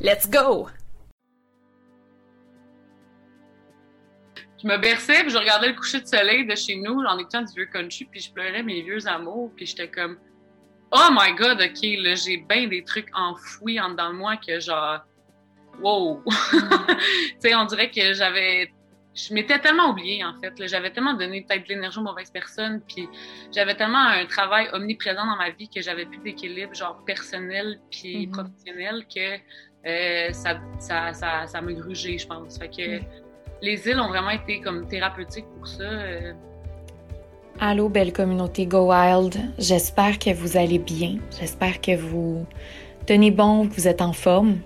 Let's go! Je me berçais, puis je regardais le coucher de soleil de chez nous, en écoutant du vieux country, puis je pleurais mes vieux amours, puis j'étais comme Oh my god, ok, là, j'ai bien des trucs enfouis en dedans de moi que genre, wow! tu sais, on dirait que j'avais. Je m'étais tellement oubliée, en fait. J'avais tellement donné peut-être de l'énergie aux mauvaises personnes, puis j'avais tellement un travail omniprésent dans ma vie que j'avais plus d'équilibre, genre personnel puis Mhm. professionnel, que euh, ça, ça, ça, me grugeait, je pense. Fait les îles ont vraiment été comme thérapeutiques pour ça. euh. Allô, belle communauté Go Wild. J'espère que vous allez bien. J'espère que vous tenez bon, que vous êtes en forme.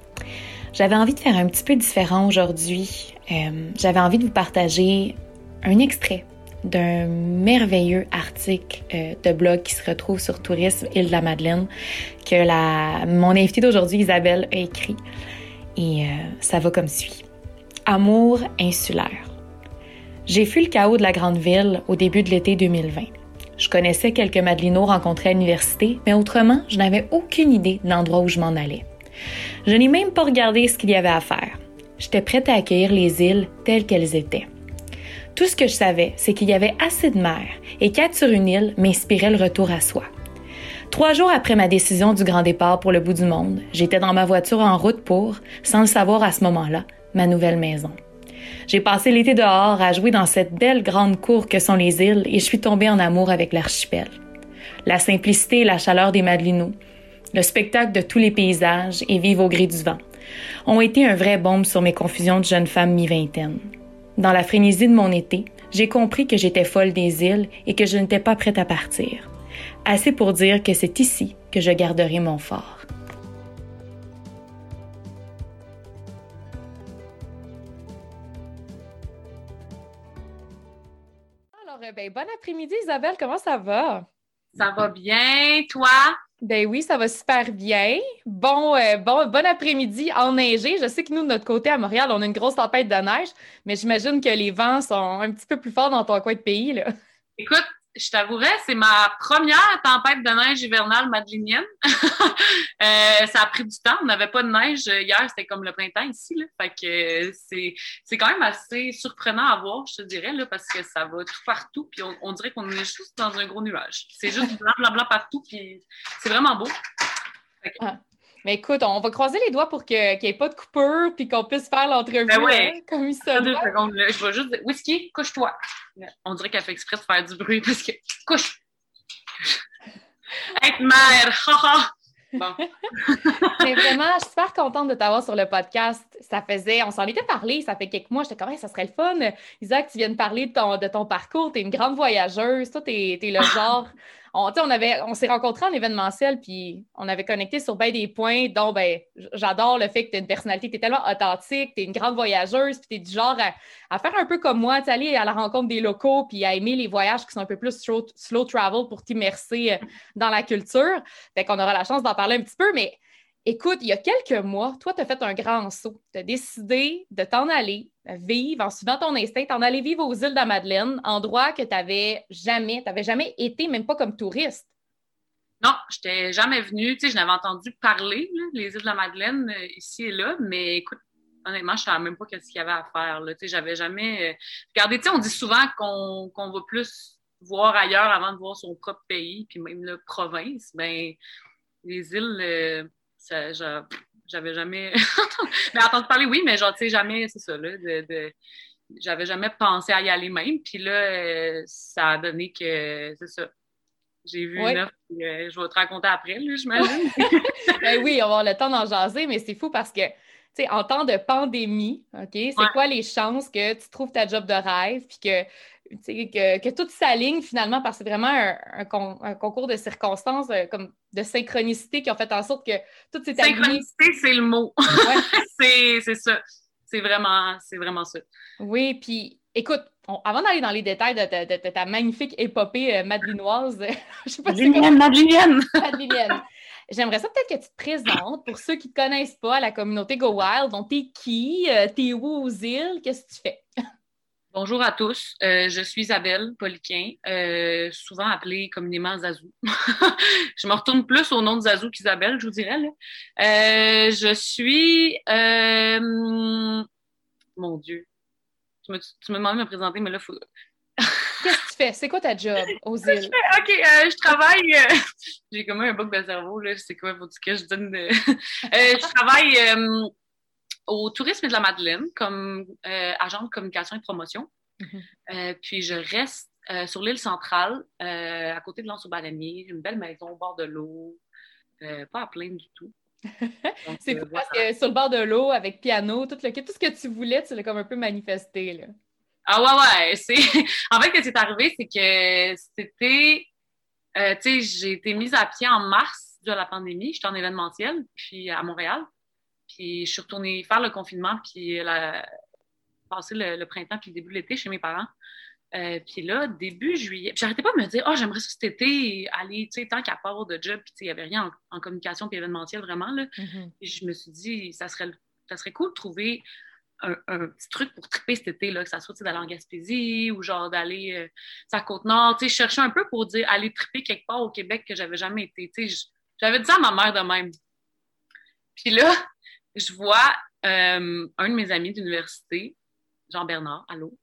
J'avais envie de faire un petit peu différent aujourd'hui. Euh, J'avais envie de vous partager un extrait d'un merveilleux article euh, de blog qui se retrouve sur Tourisme Île de la Madeleine que la, mon invitée d'aujourd'hui, Isabelle, a écrit. Et euh, ça va comme suit. Amour insulaire. J'ai fui le chaos de la grande ville au début de l'été 2020. Je connaissais quelques Madelinos rencontrés à l'université, mais autrement, je n'avais aucune idée de l'endroit où je m'en allais. Je n'ai même pas regardé ce qu'il y avait à faire. J'étais prête à accueillir les îles telles qu'elles étaient. Tout ce que je savais, c'est qu'il y avait assez de mer et qu'être sur une île m'inspirait le retour à soi. Trois jours après ma décision du grand départ pour le bout du monde, j'étais dans ma voiture en route pour, sans le savoir à ce moment-là, ma nouvelle maison. J'ai passé l'été dehors à jouer dans cette belle grande cour que sont les îles et je suis tombée en amour avec l'archipel. La simplicité et la chaleur des Madelinos, le spectacle de tous les paysages et vivre au gré du vent ont été un vrai baume sur mes confusions de jeune femme mi-vingtaine. Dans la frénésie de mon été, j'ai compris que j'étais folle des îles et que je n'étais pas prête à partir. Assez pour dire que c'est ici que je garderai mon fort. Alors, ben, bon après-midi, Isabelle, comment ça va? Ça va bien, toi? Ben oui, ça va super bien. Bon, euh, bon, bon après-midi enneigé. Je sais que nous, de notre côté à Montréal, on a une grosse tempête de neige, mais j'imagine que les vents sont un petit peu plus forts dans ton coin de pays. Là. Écoute, je t'avouerais, c'est ma première tempête de neige hivernale madelinienne. Euh, ça a pris du temps. On n'avait pas de neige hier, c'était comme le printemps ici. Là. Fait que euh, c'est, c'est quand même assez surprenant à voir, je te dirais, là, parce que ça va tout partout. Puis on, on dirait qu'on est juste dans un gros nuage. C'est juste blanc, blanc, blanc partout. Puis c'est vraiment beau. Mais écoute, on va croiser les doigts pour que- qu'il n'y ait pas de coupure puis qu'on puisse faire l'entrevue Ben ouais. hein, comme il se deux secondes, là. Je vais juste dire, Whisky, couche-toi. On dirait qu'elle fait exprès de faire du bruit parce que couche. Être mère. Bon. Vraiment, je suis super contente de t'avoir sur le podcast. Ça faisait, on s'en était parlé, ça fait quelques mois. J'étais comme, Hey, ça serait le fun. Isaac, tu viens de parler de ton, de ton parcours. Tu es une grande voyageuse. Toi, tu es, le genre. On, on, avait, on s'est rencontrés en événementiel, puis on avait connecté sur bien des points, dont ben, j'adore le fait que tu as une personnalité, tu es tellement authentique, tu es une grande voyageuse, puis tu es du genre à, à faire un peu comme moi, tu aller à la rencontre des locaux, puis à aimer les voyages qui sont un peu plus slow, slow travel pour t'immerser euh, dans la culture. Fait qu'on aura la chance d'en parler un petit peu, mais écoute, il y a quelques mois, toi, tu as fait un grand saut. Tu as décidé de t'en aller vivre en suivant ton instinct, t'en aller vivre aux îles de la Madeleine, endroit que tu n'avais jamais, tu jamais été, même pas comme touriste. Non, je n'étais jamais venue. Tu sais, je n'avais entendu parler, les îles de la Madeleine, euh, ici et là, mais écoute, honnêtement, je ne savais même pas qu'est-ce qu'il y avait à faire. Tu sais, j'avais jamais. euh, Regardez, tu sais, on dit souvent qu'on va plus voir ailleurs avant de voir son propre pays, puis même la province. Ben, les îles, euh, j'avais jamais. mais entendu parler, oui, mais genre, tu sais, jamais, c'est ça, là, de. de- J'avais jamais pensé à y aller même. Puis là, euh, ça a donné que, c'est ça, j'ai vu Ouais. une offre, puis, euh, je vais te raconter après, là, j'imagine. Ben oui, on va avoir le temps d'en jaser, mais c'est fou parce que, tu sais, en temps de pandémie, OK, c'est Ouais. quoi les chances que tu trouves ta job de rêve, puis que que, que, tout s'aligne finalement parce que c'est vraiment un, concours de circonstances, euh, comme de synchronicité qui ont fait en sorte que tout s'est aligné. Synchronicité, c'est le mot. c'est ça. C'est vraiment, vraiment ça. Oui, puis écoute, avant d'aller dans les détails de, ta magnifique épopée euh, madelinoise, je sais pas! Madeleine. J'aimerais ça peut-être que tu te présentes pour ceux qui ne te connaissent pas à la communauté Go Wild. Donc, t'es qui? Euh, t'es où aux îles? Qu'est-ce que tu fais? Bonjour à tous, euh, je suis Isabelle Poliquin, euh, souvent appelée communément Zazou. je me retourne plus au nom de Zazou qu'Isabelle, je vous dirais. je suis... Mon Dieu, tu me, tu me demandes de me présenter, mais là, il faut... Qu'est-ce que tu fais? C'est quoi ta job aux îles? OK, euh, je travaille. Euh, j'ai comme un bouc de cerveau, là. C'est quoi, faut que je donne. De... Euh, je travaille au tourisme de la Madeleine comme agent de communication et de promotion. Mm-hmm. puis je reste sur l'île centrale, à côté de l'anse au baleinier, une belle maison au bord de l'eau, pas à plaindre du tout. c'est parce que sur le bord de l'eau, avec piano, tout, le... tout ce que tu voulais, tu l'as comme un peu manifesté. Là. Ah ouais, ouais. C'est... en fait, ce qui est arrivé, c'est que c'était. Euh, tu sais, j'ai été mise à pied en mars de la pandémie. J'étais en événementiel, puis à Montréal. Puis je suis retournée faire le confinement, puis la... passer le, printemps, puis le début de l'été chez mes parents. Euh, puis là, début juillet, puis j'arrêtais pas de me dire, oh, j'aimerais ça cet été aller, tu sais, tant qu'à part de job, puis il n'y avait rien en, communication puis événementiel vraiment, là. Mm-hmm. je me suis dit, ça serait, ça serait cool de trouver un, petit truc pour triper cet été, là, que ça soit d'aller en Gaspésie ou genre d'aller euh, à Côte-Nord. Je cherchais un peu pour dire aller triper quelque part au Québec que j'avais jamais été. J'avais dit ça à ma mère de même. Puis là, je vois euh, un de mes amis d'université, Jean-Bernard, allô,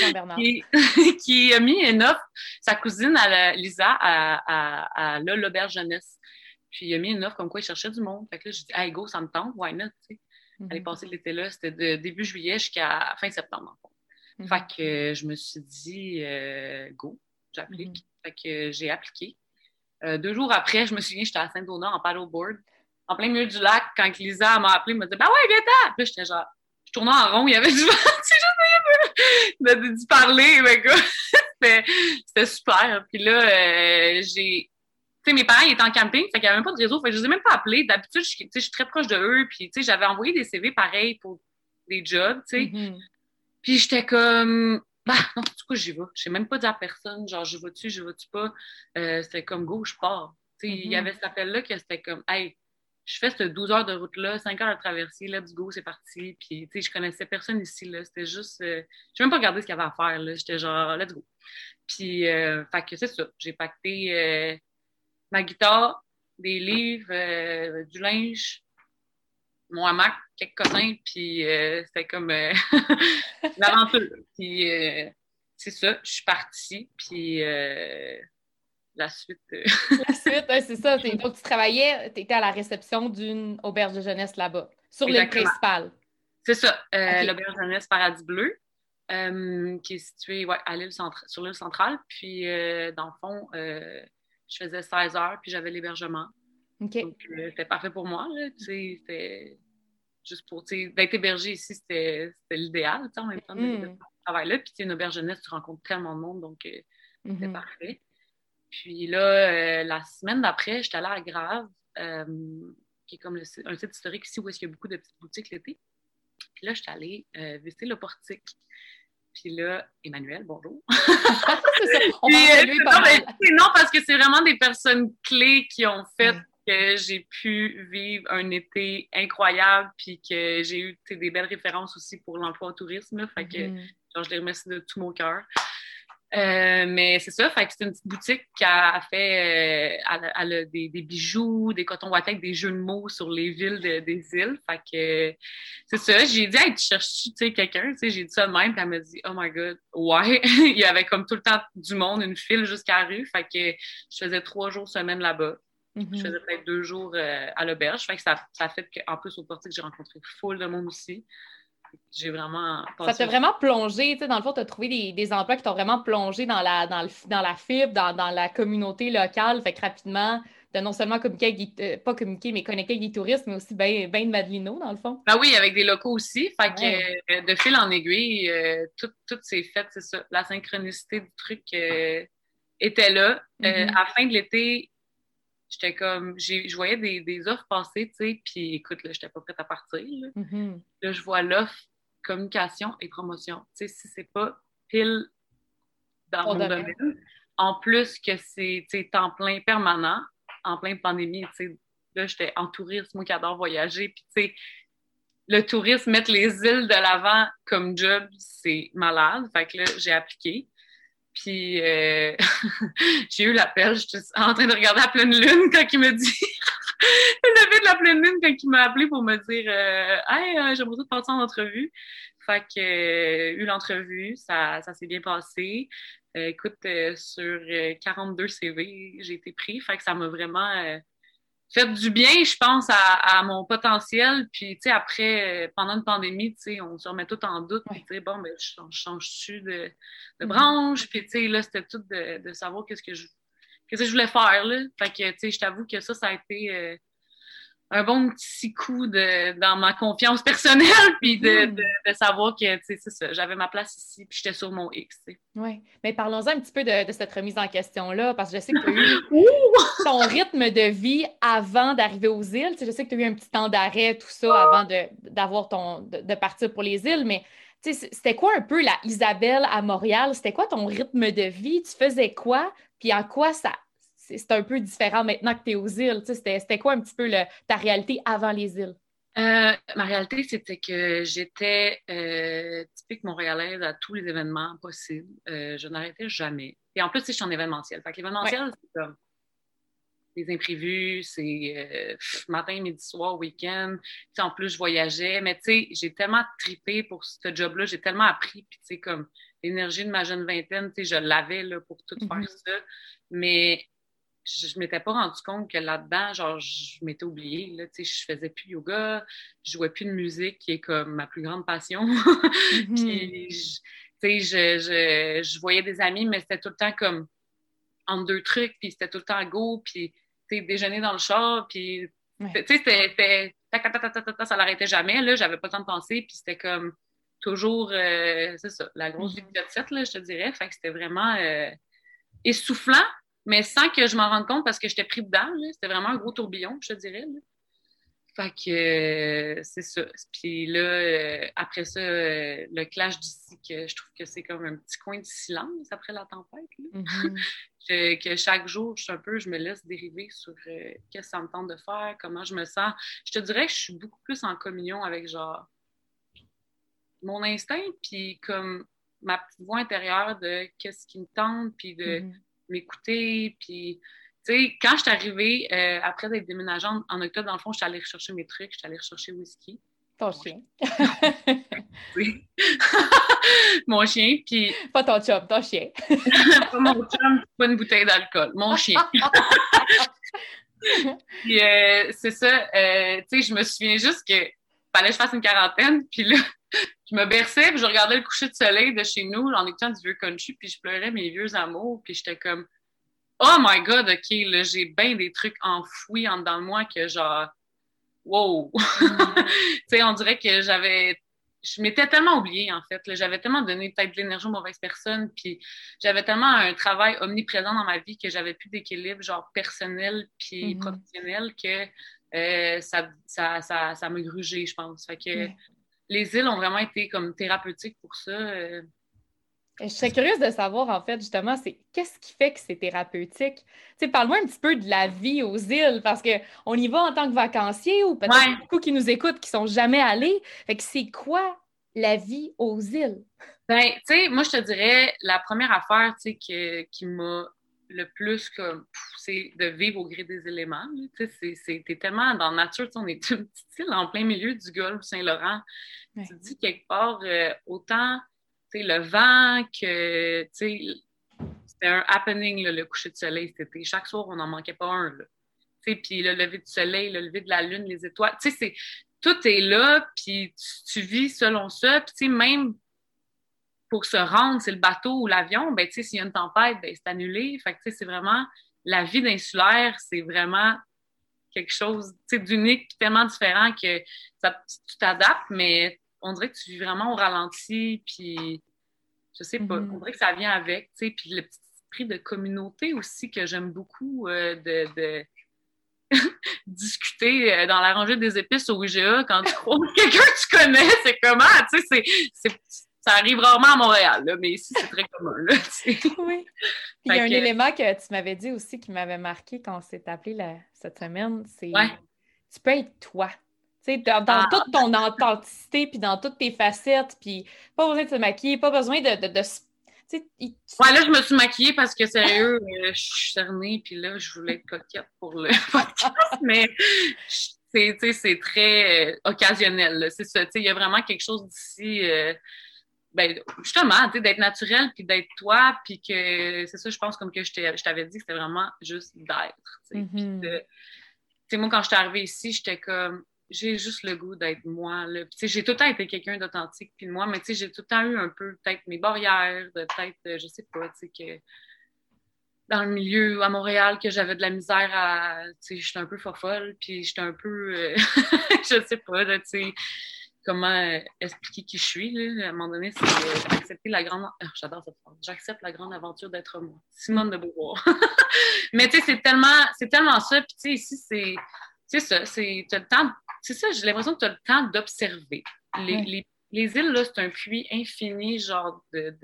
Jean-Bernard. qui, a mis une offre, sa cousine à Lisa à, à, à l'auberge jeunesse. Puis il a mis une offre comme quoi il cherchait du monde. Fait que là, je dis, hey, go, ça me tente, why not, tu sais? Elle est passée l'été là, c'était de début juillet jusqu'à fin septembre. En Fait mhm. que je me suis dit, euh, go, j'applique. Mhm. Fait que j'ai appliqué. Euh, deux jours après, je me souviens, j'étais à Saint-Donat en paddleboard, en plein milieu du lac, quand Lisa m'a appelé, elle m'a dit, bah ouais, viens-t'en! Puis j'étais genre, je tournais en rond, il y avait du vent, tu sais, de, de, parler, mais quoi. c'était super. Puis là, euh, j'ai tu sais, mes parents ils étaient en camping, fait qu'il n'y avait même pas de réseau, fait que je les ai même pas appelés. D'habitude, je, je suis très proche de eux, puis tu sais, j'avais envoyé des CV pareils pour des jobs, tu sais. Mm-hmm. Puis j'étais comme, bah non, du coup, j'y vais. Je sais même pas dire à personne, genre, je vais-tu, je vais-tu pas? Euh, c'était comme, go, je pars. Tu sais, il y mm-hmm. avait cet appel-là que c'était comme, hey, je fais ce 12 heures de route-là, 5 heures de traversée, let's go, c'est parti. Puis, tu sais, je connaissais personne ici, là. C'était juste, euh, je même pas regardé ce qu'il y avait à faire, là. J'étais genre, let's go. Puis, euh, fait que c'est ça. J'ai pacté euh, ma guitare, des livres, euh, du linge, mon hamac, quelques cossins, puis euh, c'était comme euh, l'aventure. Puis c'est ça, je suis partie, puis la suite. la suite, c'est ça. Donc, tu travaillais, tu étais à la réception d'une auberge de jeunesse là-bas, sur l'île principale. C'est ça, l'auberge de jeunesse Paradis Bleu. qui est située ouais, à l'île sur l'île centrale. Puis, dans le fond, je faisais 16 heures, puis j'avais l'hébergement. Donc, euh, c'était parfait pour moi. C'était juste pour d'être hébergé ici, c'était l'idéal en même temps de, mm. travail-là. Puis une auberge jeunesse, tu rencontres tellement de monde, donc euh, c'était mm-hmm. parfait. Puis là, euh, la semaine d'après, j'étais allée à Grave, qui est comme un site historique ici où il y a beaucoup de petites boutiques l'été. Puis là, j'étais allée visiter le portique. Puis là, Emmanuel, bonjour. On non, parce que c'est vraiment des personnes clés qui ont fait que j'ai pu vivre un été incroyable, puis que j'ai eu des belles références aussi pour l'emploi au tourisme. fait que mm-hmm. je les remercie de tout mon cœur. Euh, mais c'est ça, fait que c'est une petite boutique qui a fait euh, des, bijoux, des cotons wattés des jeux de mots sur les villes des îles. Fait que c'est ça, j'ai dit, hey, tu cherches quelqu'un? J'ai dit ça de même, puis elle m'a dit, oh my god, ouais. Il y avait comme tout le temps du monde, une file jusqu'à la rue. Fait que je faisais trois jours semaine là-bas. Je mm-hmm. faisais peut-être deux jours euh, à l'auberge. Fait que ça, ça fait qu'en plus au portique, j'ai rencontré full de monde aussi j'ai vraiment. Ça t'a vraiment plongé, tu sais, dans le fond, tu as trouvé des, emplois qui t'ont vraiment plongé dans la, dans, dans la fibre, dans, la communauté locale. Fait que rapidement, de non seulement communiquer avec, euh, pas communiquer, mais connecter avec des touristes, mais aussi bien ben de Madelino, dans le fond. Ben oui, avec des locaux aussi. Fait que euh, de fil en aiguille, euh, tout, tout s'est fait, c'est ça. La synchronicité du truc était là. Mm-hmm. à la fin de l'été, j'étais comme, je voyais des, des, offres passer, tu sais, puis écoute, là, j'étais pas prête à partir. Là, mm-hmm. là je vois l'offre communication et promotion. Tu sais, si c'est pas pile dans mon domaine, en plus que c'est temps plein permanent, en pleine pandémie, tu sais, là, j'étais en tourisme, moi qui adore voyager, puis tu sais, le tourisme, mettre les îles de l'avant comme job, c'est malade. Fait que là, j'ai appliqué. Puis euh, j'ai eu l'appel, j'étais en train de regarder la pleine lune quand il me dit le lever de la pleine lune quand il m'a appelé pour me dire euh, Hey, euh, j'aimerais te passer en entrevue. Fait que euh, eu l'entrevue, ça, ça s'est bien passé. écoute, sur 42 CV, j'ai été pris. Fait que ça m'a vraiment fait du bien, je pense, à, mon potentiel. Puis, tu sais, après, pendant une pandémie, tu sais, on se remet tout en doute. Puis, tu sais, bon, ben, je, change-tu de, de, mm-hmm. branche? Puis, tu sais, là, c'était tout de, de savoir qu'est-ce que je qu'est-ce que je voulais faire, là. Fait que, tu sais, je t'avoue que ça, ça a été un bon petit coup de, dans ma confiance personnelle, puis de, hmm. de, savoir que, j'avais ma place ici, puis j'étais sur mon X, Oui, mais parlons-en un petit peu de, cette remise en question-là, parce que je sais que tu as eu ton rythme de vie avant d'arriver aux îles. je sais que tu as eu un petit temps d'arrêt, tout ça, avant d'avoir ton de, partir pour les îles, mais c'était quoi un peu la Isabelle à Montréal? C'était quoi ton rythme de vie? Tu faisais quoi? Puis en quoi ça c'est un peu différent maintenant que tu es aux îles. C'était quoi un petit peu ta réalité avant les îles? Euh, ma réalité, c'était que j'étais euh, typique montréalaise à tous les événements possibles. Euh, je n'arrêtais jamais. Et en plus, je suis en événementiel. Fait que l'événementiel, c'est comme des imprévus, c'est matin, midi, soir, week-end. En plus, je voyageais. Mais tu sais, j'ai tellement tripé pour ce job-là. J'ai tellement appris. Puis tu sais, comme l'énergie de ma jeune vingtaine, tu sais, je l'avais pour tout faire mm-hmm. ça. Mais je, je m'étais pas rendu compte que là-dedans, genre, je m'étais oubliée, là, tu sais, je faisais plus yoga, je jouais plus de musique, qui est comme ma plus grande passion. puis, tu sais, je, je, je, voyais des amis, mais c'était tout le temps comme entre deux trucs, puis c'était tout le temps go, puis, tu sais, déjeuner dans le char, puis, tu sais, c'était, ça l'arrêtait jamais, là, j'avais pas le temps de penser, puis c'était comme toujours, euh, c'est ça, la grosse vie de là, je te dirais, fait que c'était vraiment euh, essoufflant, mais sans que je m'en rende compte parce que j'étais pris dedans. C'était vraiment un gros tourbillon, je te dirais. Fait que euh, c'est ça. Puis là, euh, après ça, euh, le clash d'ici, que je trouve que c'est comme un petit coin de silence après la tempête. Mm-hmm. que, chaque jour, je, un peu, je me laisse dériver sur qu'est-ce que ça me tente de faire, comment je me sens. Je te dirais que je suis beaucoup plus en communion avec genre mon instinct, puis comme ma petite voix intérieure de qu'est-ce qui me tente, puis de. Mm-hmm m'écouter. Puis, tu sais, quand je suis arrivée, euh, après d'être déménagée en, octobre, dans le fond, je suis allée rechercher mes trucs, je suis allée rechercher whisky. Ton chien. oui. mon chien, puis... Pas ton chum, ton chien. pas mon chum, pas une bouteille d'alcool. Mon chien. puis euh, c'est ça, euh, tu sais, je me souviens juste que fallait que je fasse une quarantaine, puis là, je me berçais, puis je regardais le coucher de soleil de chez nous, en écoutant du vieux country, puis je pleurais mes vieux amours, puis j'étais comme Oh my God, OK, là, j'ai bien des trucs enfouis en dedans de moi que genre, wow! tu sais, on dirait que j'avais. Je m'étais tellement oubliée, en fait. J'avais tellement donné peut-être de l'énergie aux mauvaises personnes, puis j'avais tellement un travail omniprésent dans ma vie que j'avais plus d'équilibre, genre personnel puis mm-hmm. professionnel, que euh, ça, ça, ça, ça m'a grugé, je pense. Fait que les îles ont vraiment été comme thérapeutiques pour ça. Euh. Je serais curieuse de savoir, en fait, justement, c'est qu'est-ce qui fait que c'est thérapeutique? Tu sais, parle-moi un petit peu de la vie aux îles, parce qu'on y va en tant que vacancier ou peut-être beaucoup qui nous écoutent qui sont jamais allés. Fait que c'est quoi la vie aux îles? Ben, tu sais, moi, je te dirais, la première affaire, tu sais, qui m'a le plus comme c'est de vivre au gré des éléments. C'est tellement dans la nature, on est une petite île en plein milieu du golfe Saint-Laurent. Tu te dis quelque part, euh, autant le vent que c'était un happening le coucher de soleil été. Chaque soir, on n'en manquait pas un. Puis le lever du soleil, le lever de la lune, les étoiles. Tout est là, puis tu, tu, vis selon ça. Puis même pour se rendre, c'est le bateau ou l'avion, ben, s'il y a une tempête, ben, c'est annulé. Fait que, c'est vraiment la vie d'insulaire, c'est vraiment quelque chose d'unique, tellement différent que tu t'adaptes, mais on dirait que tu vis vraiment au ralenti, puis je sais pas, mm-hmm. on dirait que ça vient avec, tu sais, puis le petit esprit de communauté aussi que j'aime beaucoup euh, de, discuter euh, dans la rangée des épices au IGA quand tu crois quelqu'un que tu connais, c'est comment, tu sais, ça arrive rarement à Montréal, mais ici, c'est très commun. Là, oui. il y a un élément que tu m'avais dit aussi qui m'avait marqué quand on s'est appelé cette semaine, c'est tu peux être toi. dans, ah. toute ton authenticité, puis dans toutes tes facettes, puis pas besoin de se maquiller, pas besoin de, de, Ouais, là, je me suis maquillée parce que, sérieux, euh, je suis cernée, puis là, je voulais être coquette pour le podcast, mais c'est très euh, occasionnel. C'est ça, il y a vraiment quelque chose d'ici... Euh, ben, justement, d'être naturel, puis d'être toi, puis que c'est ça, je pense, comme que je t'avais dit, c'était vraiment juste d'être. Mm-hmm. moi, quand je suis arrivée ici, j'étais comme, j'ai juste le goût d'être moi. J'ai tout le temps été quelqu'un d'authentique, puis moi, mais j'ai tout le temps eu un peu, peut-être, mes barrières, peut-être, euh, je sais pas, tu sais, que dans le milieu à Montréal, que j'avais de la misère à, tu sais, j'étais un peu folle, puis j'étais un peu, euh, je sais pas, tu sais comment euh, expliquer qui je suis. Là. À un moment donné, c'est euh, accepter la grande. Ah, j'adore cette phrase. J'accepte la grande aventure d'être moi. Simone de Beauvoir. Mais tu sais, c'est tellement, c'est tellement ça. Puis tu sais, ici, c'est, c'est ça. C'est, le temps. C'est ça. J'ai l'impression que tu as le temps d'observer. Les, les, les, îles là, c'est un puits infini, genre de,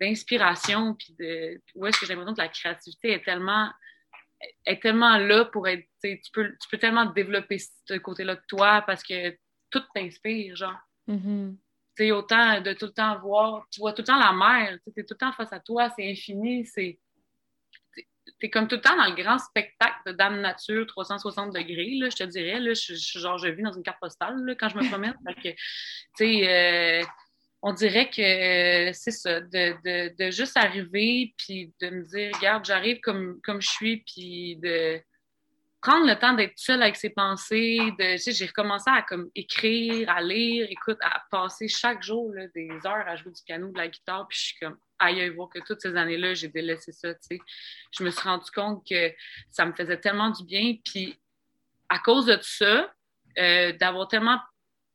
d'inspiration, puis de où est-ce que j'ai l'impression que la créativité est tellement est tellement là pour être, tu peux, tu peux tellement développer ce côté-là de toi parce que tout t'inspire, genre. Mm autant de tout le temps voir, tu vois tout le temps la mer, tu es tout le temps face à toi, c'est infini, c'est. T'es comme tout le temps dans le grand spectacle de Dame Nature 360 degrés, là, je te dirais. Là, je, genre, je vis dans une carte postale là, quand je me promène. que, euh, on dirait que c'est ça, de, de, de, juste arriver, puis de me dire, regarde, j'arrive comme, comme je suis, puis de prendre le temps d'être seule avec ses pensées, de, j'ai recommencé à comme écrire, à lire, écoute, à passer chaque jour là, des heures à jouer du piano, de la guitare, puis je suis comme aïe, voir que toutes ces années-là, j'ai délaissé ça, tu sais. Je me suis rendu compte que ça me faisait tellement du bien, puis à cause de tout ça, euh, d'avoir tellement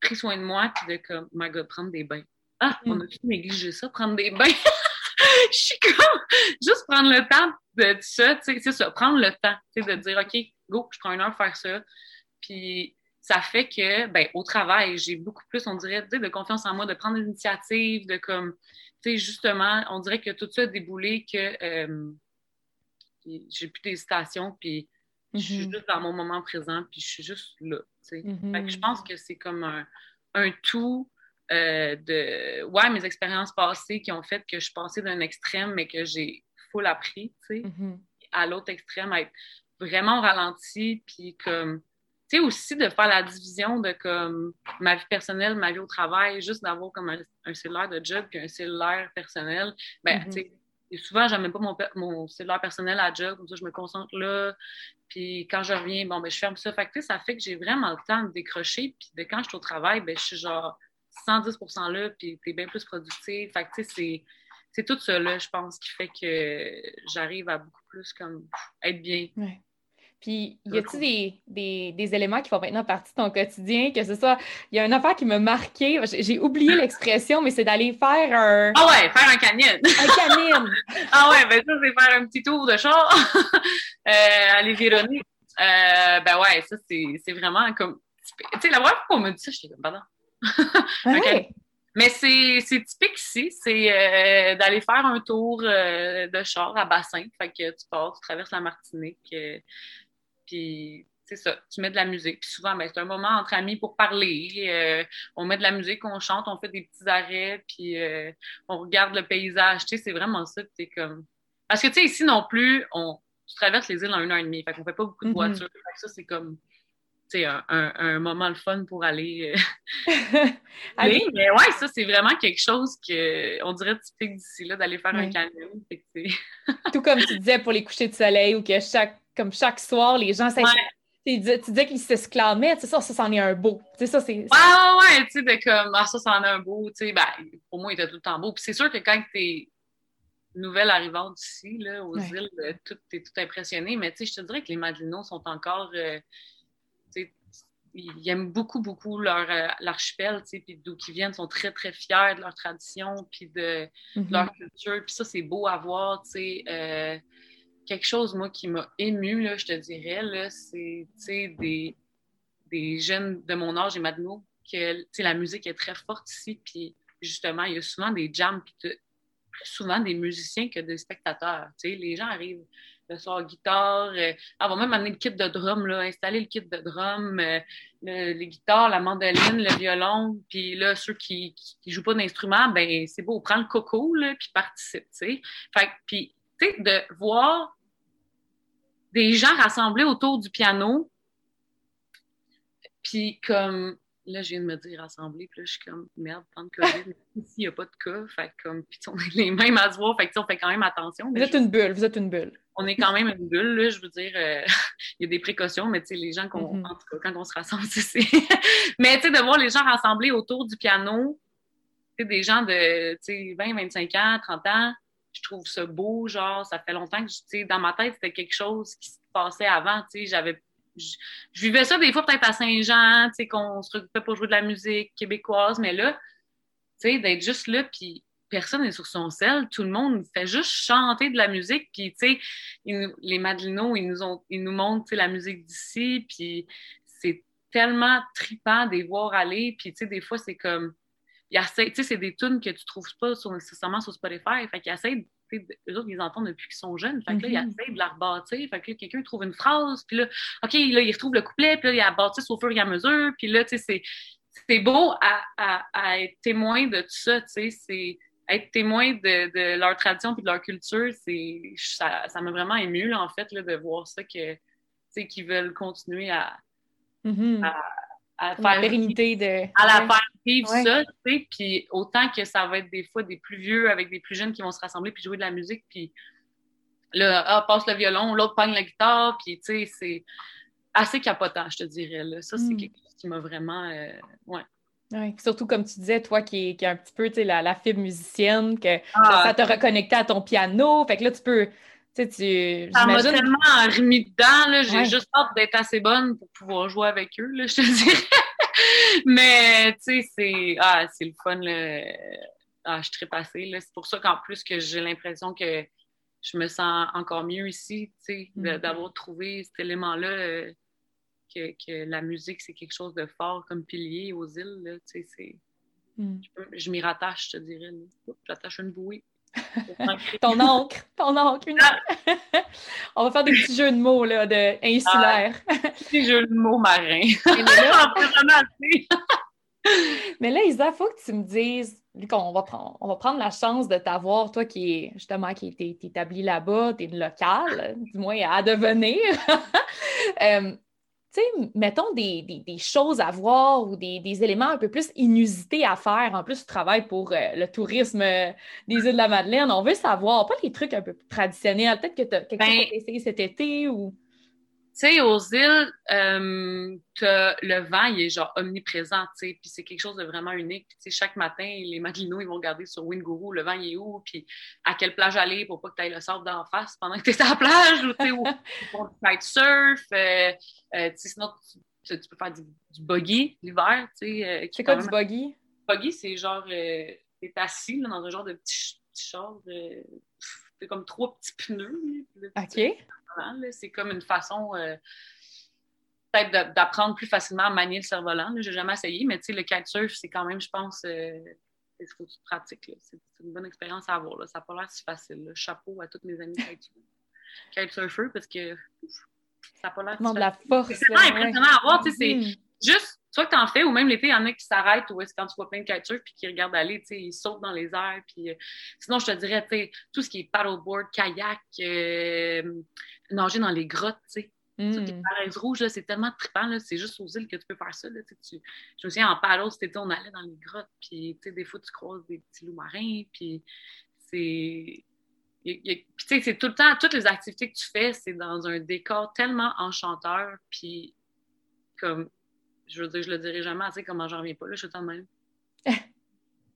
pris soin de moi, puis de comme, my God, prendre des bains. Ah, on a tout négligé ça, prendre des bains. je suis comme, juste prendre le temps de ça, tu sais, c'est ça, prendre le temps, tu sais, de dire, OK, go, je prends une heure pour faire ça. Puis ça fait que, ben, au travail, j'ai beaucoup plus, on dirait, de confiance en moi, de prendre des initiatives, de comme, tu sais, justement, on dirait que tout ça a déboulé que euh, j'ai plus d'hésitation, puis je suis mm-hmm. juste dans mon moment présent, puis je suis juste là, tu sais. Mm-hmm. je pense que c'est comme un, tout euh, de, ouais, mes expériences passées qui ont fait que je suis passée d'un extrême, mais que j'ai full appris, tu sais, mm-hmm. à l'autre extrême, être vraiment ralenti, puis comme, tu sais, aussi de faire la division de comme ma vie personnelle, ma vie au travail, juste d'avoir comme un, cellulaire de job puis un cellulaire personnel. Ben, mm-hmm. tu sais, souvent, j'aime pas mon, mon cellulaire personnel à job, comme ça, je me concentre là. Puis quand je reviens, bon, ben, je ferme ça. Fait que, ça fait que j'ai vraiment le temps de décrocher. Puis de quand je suis au travail, ben, je suis genre 110% là, puis t'es bien plus productif. Fait que, tu sais, c'est c'est tout ça, là, je pense, qui fait que j'arrive à beaucoup plus comme être bien. Puis, y a-t-il des, des, des, éléments qui font maintenant partie de ton quotidien, que ce soit, il y a une affaire qui m'a marqué, j'ai oublié l'expression, mais c'est d'aller faire un... Ah ouais, faire un canyon! Un canyon! ah ouais, ben ça, c'est faire un petit tour de char, euh, aller vironner. Euh, ben ouais, ça, c'est vraiment comme... Tu sais, la première fois qu'on me dit ça, j'étais comme, pardon. Ouais. Mais c'est typique ici, c'est euh, d'aller faire un tour euh, de char à bassin. Fait que tu pars, tu traverses la Martinique, euh, puis c'est ça, tu mets de la musique. Puis souvent, ben, c'est un moment entre amis pour parler. Euh, on met de la musique, on chante, on fait des petits arrêts, puis euh, on regarde le paysage. Tu sais, c'est vraiment ça. Puis comme... Parce que, tu sais, ici non plus, on tu traverses les îles en une heure et demie. Fait qu'on fait pas beaucoup de mm-hmm. voitures. ça, c'est comme un, un, un, moment le fun pour aller. Euh, aller. Mais ouais, ça, c'est vraiment quelque chose que on dirait typique d'ici là, d'aller faire un canyon. Tout comme tu disais pour les couchers de soleil ou que chaque, comme chaque soir, les gens ouais. Tu disais qu'ils s'exclamaient, tu sais, ça, ça, c'en est un beau. Tu sais, ça, c'est. Ouais, ouais, tu sais, de comme, ah, ça, c'en est un beau, tu sais, ben, pour moi, il était tout le temps beau. Puis c'est sûr que quand t'es nouvelle arrivante ici, là, aux îles, euh, tout, t'es tout impressionné. Mais tu sais, je te dirais que les Madelinos sont encore. Euh, ils aiment beaucoup, beaucoup leur euh, l'archipel, tu sais, puis d'où ils viennent, sont très, très fiers de leur tradition, puis de, Mhm. leur culture. Puis ça, c'est beau à voir, tu sais. Euh, quelque chose, moi, qui m'a ému, là, je te dirais, là, c'est, des, des jeunes de mon âge et Madino, que, la musique est très forte ici, puis justement, il y a souvent des jams, puis plus souvent des musiciens que des spectateurs. Les gens arrivent le soir guitare, euh, on va même amener le kit de drum, là, installer le kit de drum, euh, le- les guitares, la mandoline, le violon, puis là, ceux qui, qui jouent pas d'instrument, ben c'est beau, prends le coco, là, puis participe, tu sais. Fait puis, tu sais, de voir des gens rassemblés autour du piano, puis comme, là, je viens de me dire rassemblés, puis là, je suis comme, merde, tant de COVID, ici, il n'y a pas de cas, fait comme, puis on est les mêmes à se voir, fait que, on fait quand même attention. Vous êtes une bulle, vous êtes une bulle. on est quand même une bulle, là, je veux dire, euh, il y a des précautions, mais tu sais, les gens, qu'on, Mhm. en tout cas, quand on se rassemble, c'est... c'est- mais tu sais, de voir les gens rassemblés autour du piano, tu sais, des gens de, tu sais, 20, 25 ans, 30 ans, je trouve ça beau, genre, ça fait longtemps que, tu sais, dans ma tête, c'était quelque chose qui se passait avant, tu sais, j'avais... Je, vivais ça des fois peut-être à Saint-Jean, tu sais, qu'on se regroupait pour jouer de la musique québécoise, mais là, tu sais, d'être juste là, puis personne n'est sur son sel, tout le monde fait juste chanter de la musique, puis tu sais, les Madelinos, ils nous, ont, ils nous montrent la musique d'ici, puis c'est tellement trippant de les voir aller, puis tu sais, des fois, c'est comme, ils essaient- tu sais, c'est des tunes que tu trouves pas sur, nécessairement sur Spotify, fait qu'ils sais, eux autres, ils les entendent depuis qu'ils sont jeunes, fait que là, Mhm. ils essayent de la rebâtir, fait que là, quelqu'un trouve une phrase, puis là, OK, là, ils retrouvent le couplet, puis là, ils la bâtissent au fur et à mesure, puis là, tu sais, c'est c'est beau à, à, à être témoin de tout ça, tu sais, c'est être témoin de, de leur tradition puis de leur culture, c'est ça ça m'a vraiment ému là, en fait là, de voir ça que tu sais qu'ils veulent continuer à, Mhm. à, à La faire pérennité de. à la Ouais. faire vivre Ouais. ça, tu sais, puis autant que ça va être des fois des plus vieux avec des plus jeunes qui vont se rassembler puis jouer de la musique, puis là, ah, passe le violon, l'autre pogne la guitare, puis tu sais, c'est assez capotant, je te dirais, là. Ça, c'est Mm. quelque chose qui m'a vraiment, euh, ouais. Ouais. Surtout, comme tu disais, toi qui, qui est un petit peu la, la fibre musicienne, que Ah, ça t'a reconnecté à ton piano. Fait que là, tu peux. Tu sais, tu. Ça m'a tellement remis dedans, là. J'ai Ouais. juste hâte d'être assez bonne pour pouvoir jouer avec eux, là, je te dirais. Mais, tu sais, c'est... Ah, c'est le fun, là. Ah, je suis très passée, là. C'est pour ça qu'en plus que j'ai l'impression que je me sens encore mieux ici, tu sais, Mhm. d'avoir trouvé cet élément-là, euh, que, que la musique, c'est quelque chose de fort comme pilier aux îles, là, tu sais, c'est... Mm. Je m'y rattache, je te dirais, J'attache une bouée. Ton encre, ton encre, une Ah. On va faire des petits jeux de mots, là, de insulaire. Petit jeu de mots marin. Mais là, Isa, faut que tu me dises, vu qu'on va prendre, on va prendre la chance de t'avoir, toi qui est justement qui t'es établi là-bas, t'es local, du moins à devenir. Euh, tu sais, mettons des, des- des choses à voir ou des, des éléments un peu plus inusités à faire. En plus, tu travailles pour euh, le tourisme euh, des îles de la Madeleine. On veut savoir, pas les trucs un peu plus traditionnels. Peut-être que tu as quelque Ben, chose à essayer cet été ou. Tu sais, aux îles, euh, le vent, il est genre omniprésent, tu sais, puis c'est quelque chose de vraiment unique. Tu sais, chaque matin, les Madelinos, ils vont regarder sur Winguru, le vent, il est où, puis à quelle plage aller pour pas que tu ailles le sable d'en face pendant que tu es à la plage, ou tu sais, où du kitesurf, euh, euh, tu sais, sinon, tu, tu peux faire du, du buggy l'hiver, tu sais. euh, C'est est quoi du buggy? buggy, c'est genre, euh, t'es assis là, dans un genre de petit, petit char, c'est comme trois petits pneus, là, tu- OK. Cerf-volant. C'est comme une façon euh, peut-être d'apprendre plus facilement à manier le cerf-volant. là. J'ai jamais essayé, mais le kitesurf, c'est quand même, je pense, euh, il faut que tu pratiques. C'est une bonne expérience à avoir. Là. Ça n'a pas l'air si facile. là. Chapeau à tous mes amis kitesurfers parce que ouf, ça n'a pas l'air si facile. C'est vraiment impressionnant à voir. c'est- Mhm. juste, soit que t'en fais, ou même l'été, il y en a qui s'arrêtent, ou est-ce quand tu vois plein de kitesurf, puis qui regardent aller, tu sais, ils sautent dans les airs, puis euh, sinon, je te dirais, tu sais, tout ce qui est paddleboard, kayak, euh, nager dans les grottes, tu sais, toutes les falaises rouges, c'est tellement trippant, c'est juste aux îles que tu peux faire ça, là, tu tu- je me souviens, en paddle, été, on allait dans les grottes, puis, tu des fois, tu croises des petits loups marins, puis c'est... a- tu c'est tout le temps, toutes les activités que tu fais, c'est dans un décor tellement enchanteur, puis comme, je veux dire, je le dirai jamais assez comment j'en reviens pas, là, je suis de même.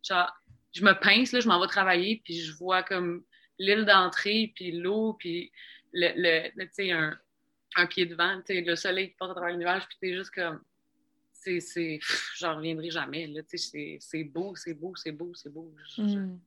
Genre, je me pince, là, je m'en vais travailler, puis je vois comme l'île d'entrée, puis l'eau, puis le, le, tu sais, un, un, pied de vent, tu sais, le soleil qui passe à travers le nuage, puis t'es juste comme, c'est, j'en reviendrai jamais, là, tu sais, c'est beau, c'est beau, c'est beau, c'est beau. Mm.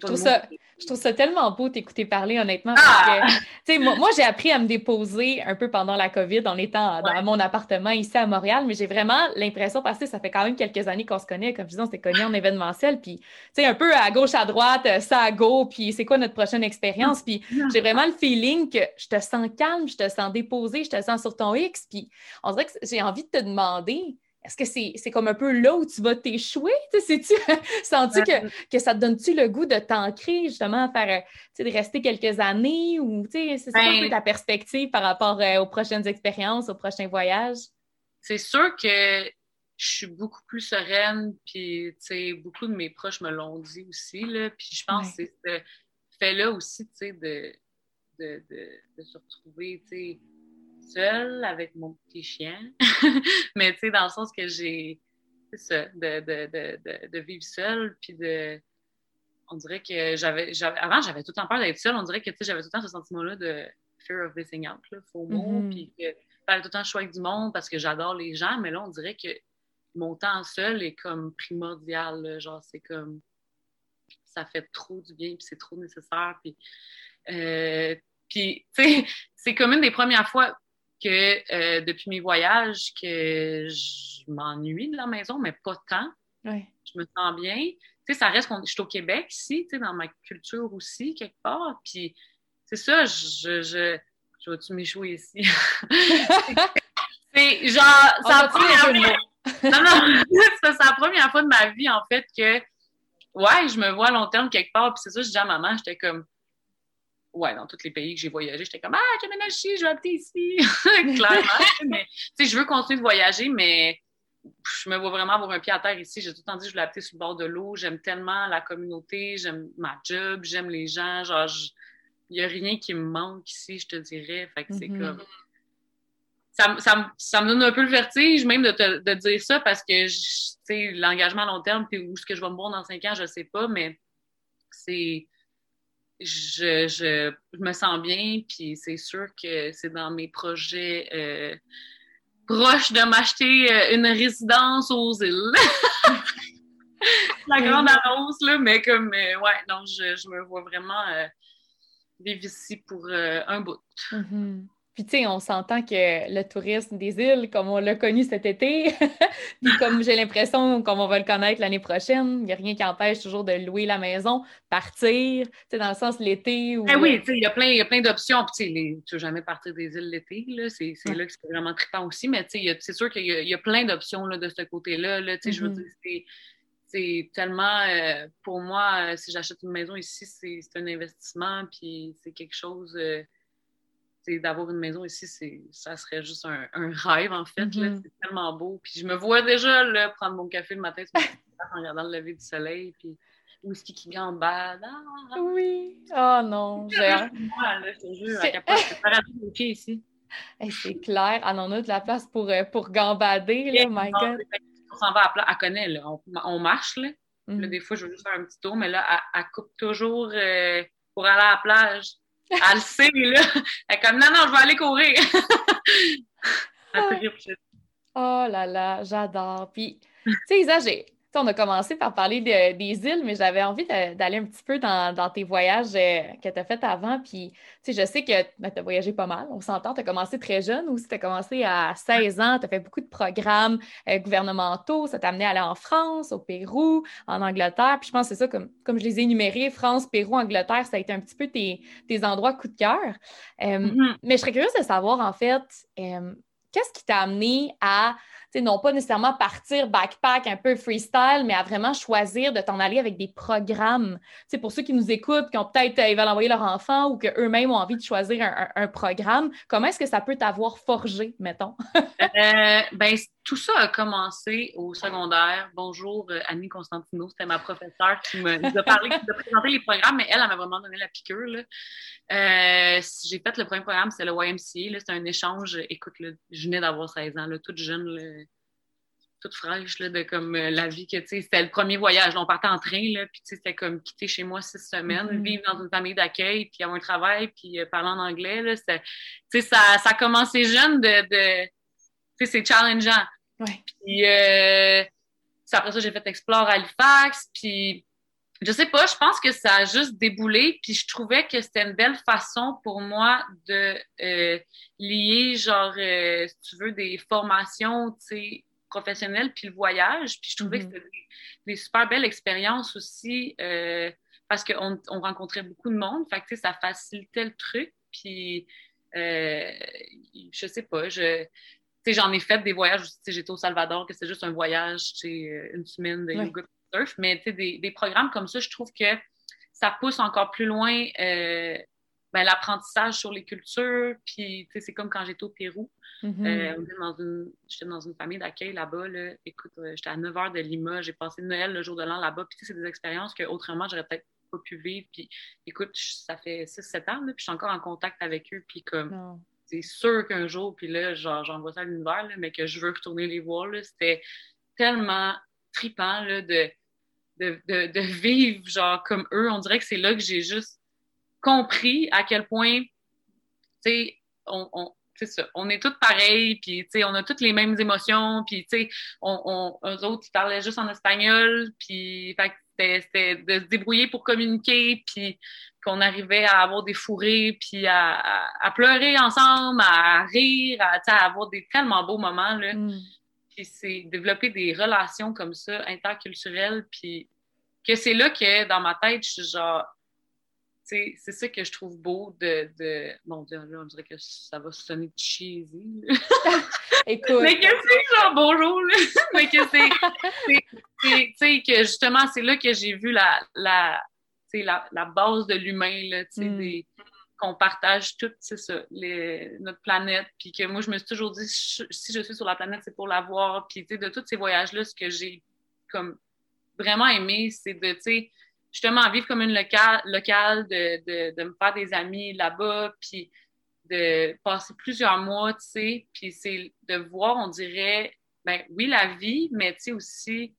Je trouve, ça, je trouve, ça, tellement beau t'écouter parler, honnêtement. Parce que, ah! moi, moi j'ai appris à me déposer un peu pendant la COVID en étant dans mon appartement ici à Montréal, mais j'ai vraiment l'impression, parce que ça fait quand même quelques années qu'on se connaît, comme je disais, on s'est connus en événementiel, puis un peu à gauche, à droite, euh, ça à go, puis c'est quoi notre prochaine expérience? Puis j'ai vraiment le feeling que je te sens calme, je te sens déposé, je te sens sur ton X, puis on dirait que j'ai envie de te demander est-ce que c'est comme un peu là où tu vas t'échouer? Sais-tu, sens-tu que, que, ça te donne-tu le goût de t'ancrer justement à faire, de rester quelques années ou c'est quoi un peu ben ta perspective par rapport euh, aux prochaines expériences, aux prochains voyages? C'est sûr que je suis beaucoup plus sereine, puis beaucoup de mes proches me l'ont dit aussi, là, puis je pense que c'est ce fait-là aussi, tu de, de, de, de, se retrouver, tu sais, seule avec mon petit chien. mais tu sais, dans le sens que j'ai. C'est ça, de, de, de, de, vivre seule, puis de. On dirait que j'avais. Avant, j'avais tout le temps peur d'être seule. On dirait que tu sais, j'avais tout le temps ce sentiment-là de fear of missing out, là, faux mot, mm-hmm. puis que fallait tout le temps choix avec du monde parce que j'adore les gens, mais là, on dirait que mon temps seul est comme primordial. Genre, c'est comme. Ça fait trop du bien, puis c'est trop nécessaire, puis. Euh, puis, tu sais, c'est comme une des premières fois, que euh, depuis mes voyages, que je m'ennuie de la maison, mais pas tant. Je me sens bien. Tu sais, ça reste qu'on je suis au Québec ici, tu sais, dans ma culture aussi, quelque part. Puis, c'est ça, je, je, je vais-tu m'échouer ici? c'est genre, c'est la première fois. non, non, c'est la première fois de ma vie, en fait, que, ouais, je me vois à long terme quelque part. Puis c'est ça, je dis à maman, j'étais comme, ouais, dans tous les pays que j'ai voyagé, j'étais comme Ah, je ici, je vais habiter ici. Clairement. mais tu sais, je veux continuer de voyager, mais je me vois vraiment avoir un pied à terre ici. J'ai tout le temps dit je voulais habiter sur le bord de l'eau. J'aime tellement la communauté, j'aime ma job, j'aime les gens. Genre, il n'y a rien qui me manque ici, je te dirais. Fait que c'est mm-hmm. comme. Ça, ça, ça, me donne un peu le vertige même de, te, de dire ça parce que, tu sais, l'engagement à long terme, puis où est-ce que je vais me voir dans cinq ans, je ne sais pas, mais c'est je, je, me sens bien, puis c'est sûr que c'est dans mes projets euh, proches de m'acheter euh, une résidence aux îles. La grande annonce, là, mais comme, euh, ouais, non, je, je, me vois vraiment vivre ici pour un bout. Mm-hmm. Puis, tu sais, on s'entend que le tourisme des îles, comme on l'a connu cet été, puis comme j'ai l'impression qu'on va le connaître l'année prochaine, il n'y a rien qui empêche toujours de louer la maison, partir, tu sais, dans le sens l'été. Eh oui, tu sais, il y a plein, plein d'options. Puis, tu tu veux jamais partir des îles l'été, là. C'est là que c'est vraiment trippant aussi. Mais, tu sais, c'est sûr qu'il y, a plein d'options de ce côté-là. Là, tu sais, je veux mm-hmm. dire, c'est tellement, euh, pour moi, euh, si j'achète une maison ici, c'est un investissement, puis c'est quelque chose. Euh, d'avoir une maison ici, ça serait juste un, rêve, en fait. Mm-hmm. C'est tellement beau. Puis je me vois déjà là, prendre mon café le matin en regardant le lever du soleil. Puis whisky qui gambade? Ah! Oui. Oh non, j'ai hâte. C'est ici. c'est clair. On en a de la place pour, euh, pour gambader, là, my God. On s'en va à, à Connaître, là. On, marche, là. Mm. Des fois, je veux juste faire un petit tour, mais là, elle, coupe toujours euh, pour aller à la plage. Elle le sait, là. Elle est comme, non, non, je vais aller courir. oh là là, j'adore. Puis, tu sais, Isa, j'ai on a commencé par parler des îles, mais j'avais envie d'aller un petit peu dans, tes voyages euh, que tu as fait avant. Puis, tu sais, je sais que ben, tu as voyagé pas mal, on s'entend. Tu as commencé très jeune aussi. Tu as commencé à 16 ans. Tu as fait beaucoup de programmes euh, gouvernementaux. Ça t'a amené à aller en France, au Pérou, en Angleterre. Puis, je pense que c'est ça, comme, comme je les ai énumérés, France, Pérou, Angleterre, ça a été un petit peu tes, endroits coup de cœur. Euh, mm-hmm. Mais je serais curieuse de savoir, en fait, qu'est-ce qui t'a amené à non pas nécessairement partir backpack un peu freestyle, mais à vraiment choisir de t'en aller avec des programmes. Pour ceux qui nous écoutent, qui ont peut-être, euh, ils veulent envoyer leur enfant ou qu'eux-mêmes ont envie de choisir un, programme, comment est-ce que ça peut t'avoir forgé, mettons? euh, ben, tout ça a commencé au secondaire. Bonjour, euh, Annie Constantino, c'était ma professeure qui me, nous a parlé, qui présenté les programmes, mais elle, elle m'a vraiment donné la piqûre. Euh, j'ai fait le premier programme, c'est le YMCA. C'était un échange. Écoute, je venais d'avoir 16 ans, là, toute jeune toute fraîche là, de comme euh, la vie que, tu sais, c'était le premier voyage. on partait en train, là, puis tu sais, c'était comme quitter chez moi six semaines, Mhm. vivre dans une famille d'accueil, puis avoir un travail, puis euh, parler en anglais, là, c'était, tu sais, ça, ça a commencé jeune de, de tu sais, c'est challengeant. Ouais. Puis euh, après ça, j'ai fait Explore Halifax, puis je sais pas, je pense que ça a juste déboulé, puis je trouvais que c'était une belle façon pour moi de euh, lier, genre, euh, si tu veux, des formations, tu sais, professionnelles, puis le voyage, puis je trouvais Mhm. que c'était des, des super belles expériences aussi, euh, parce qu'on on rencontrait beaucoup de monde, fait que, tu sais, ça facilitait le truc, puis euh, je sais pas, je... J'en ai fait des voyages aussi. J'étais au Salvador, que c'est juste un voyage, tu sais, euh, une semaine de yoga surf. Mais tu sais, des, des programmes comme ça, je trouve que ça pousse encore plus loin euh, ben, l'apprentissage sur les cultures. Puis, tu sais, c'est comme quand j'étais au Pérou. Euh, on était dans une, j'étais dans une famille d'accueil là-bas. Là. Écoute, euh, j'étais à 9 h de Lima. J'ai passé Noël le jour de l'an là-bas. Puis, tu sais, c'est des expériences que autrement j'aurais peut-être pas pu vivre. Puis, écoute, ça fait 6-7 ans, là, puis je suis encore en contact avec eux. Puis, comme, Non. c'est sûr qu'un jour, puis là, genre, j'envoie ça à l'univers, mais que je veux retourner les voir, c'était tellement tripant là, de, de, de, de vivre genre comme eux. On dirait que c'est là que j'ai juste compris à quel point, tu sais, on, on, c'est ça, on est toutes pareilles, puis tu sais, on a toutes les mêmes émotions, puis tu sais, on, on, eux autres, ils parlaient juste en espagnol, puis c'était, de se débrouiller pour communiquer, puis qu'on arrivait à avoir des fourrés, puis à, à, à pleurer ensemble, à rire, à, avoir des tellement beaux moments, là. Mm. Puis c'est développer des relations comme ça, interculturelles, puis que c'est là que dans ma tête, je suis genre, c'est ça que je trouve beau de, de... Bon, Dieu, là, on dirait que ça va sonner cheesy. Écoute. mais que c'est genre bonjour, là. mais que c'est, tu sais, que justement, c'est là que j'ai vu la, la, la, la base de l'humain, là, tu sais, Mm. des- qu'on partage tout, c'est ça, les, notre planète, puis que moi, je me suis toujours dit, si si je suis sur la planète, c'est pour la voir, puis tu sais, de tous ces voyages-là, ce que j'ai comme vraiment aimé, c'est de, tu sais, justement, vivre comme une locale, locale de, de, de me faire des amis là-bas, puis de passer plusieurs mois, tu sais, puis c'est de voir, on dirait, ben oui, la vie, mais tu sais aussi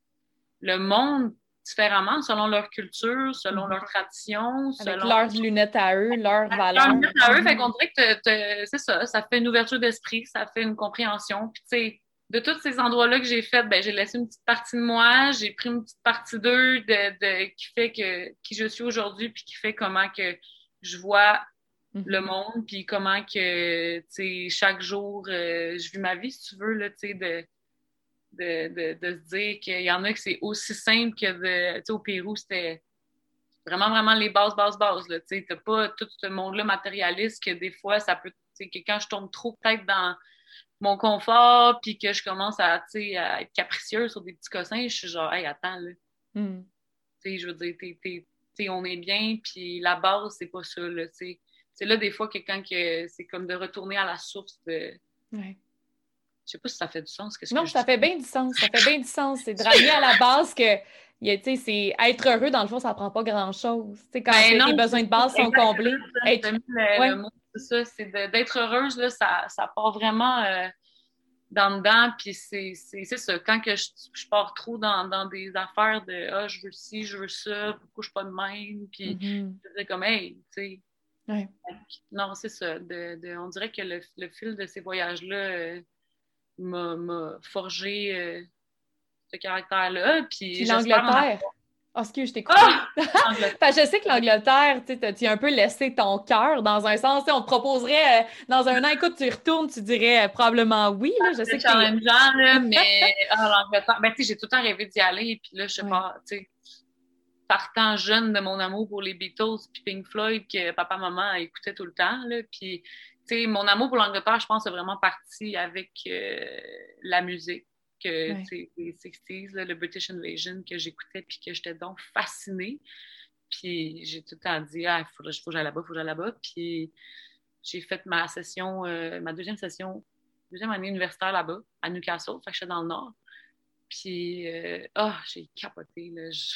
le monde différemment, selon leur culture, selon leur tradition, Avec selon leurs lunettes à eux, leurs leur valeurs. lunettes à eux, fait qu'on dirait que c'est ça, ça fait une ouverture d'esprit, ça fait une compréhension. Puis tu sais, de tous ces endroits-là que j'ai fait, ben j'ai laissé une petite partie de moi, j'ai pris une petite partie d'eux de, de- qui fait que qui je suis aujourd'hui, puis qui fait comment que je vois Mhm. le monde, puis comment que chaque jour euh, je vis ma vie, si tu veux là, tu sais de de, de, se dire qu'il y en a que c'est aussi simple que de, au Pérou, c'était vraiment, vraiment les bases, bases, bases, tu t'as pas tout ce monde-là matérialiste que des fois, ça peut, que quand je tombe trop peut-être dans mon confort, puis que je commence à, être capricieuse sur des petits cossins, je suis genre, hey, attends, là, Mm. tu sais, je veux dire, t'es, t'es, on est bien, puis la base, c'est pas ça, là, tu sais. C'est là, des fois, que quand que c'est comme de retourner à la source de... Ouais. Je sais pas si ça fait du sens. Qu'est-ce Non, que ça fait bien du sens. Ça fait bien du sens. C'est de ramener à la base que, c'est être heureux, dans le fond, ça prend pas grand-chose. Quand Ben non, besoins de base sont comblés. Être- le- Ouais. le mot, ça, c'est d'être heureuse, là, ça, ça part vraiment euh, dans dedans, puis c'est ça, quand que je, je pars trop dans, dans des affaires de « Ah, je veux ci, je veux ça, pourquoi je suis pas de même? » Puis je dis comme « Hey, tu sais... Ouais. Non, c'est ça, de, de- on dirait que le, le fil de ces voyages-là euh, m'a forgé euh, ce caractère-là, puis l'Angleterre. Oh, excuse, je t'ai coupé. Ah! Je sais que l'Angleterre, tu sais, as un peu laissé ton cœur dans un sens. Sais, on te proposerait, euh, dans un an, écoute, tu y retournes, tu dirais euh, probablement oui. Là. Je sais C'est que challengeant, là, mais ah, l'Angleterre, ben, sais, j'ai tout le temps rêvé d'y aller, puis là, je sais Ouais. pas, tu sais, partant jeune de mon amour pour les Beatles puis Pink Floyd que papa, maman écoutaient tout le temps, là, puis, tu sais, mon amour pour l'Angleterre, je pense, est vraiment parti avec euh, la musique, que, Ouais. tu sais, les 60s, là, le British Invasion, que j'écoutais, puis que j'étais donc fascinée, puis j'ai tout le temps dit, ah, il faut, faut que j'aille là-bas, il faut que j'aille là-bas, puis j'ai fait ma session, euh, ma deuxième session deuxième année universitaire là-bas, à Newcastle, fait que j'étais dans le nord. Puis, euh, oh, j'ai capoté, là. Je...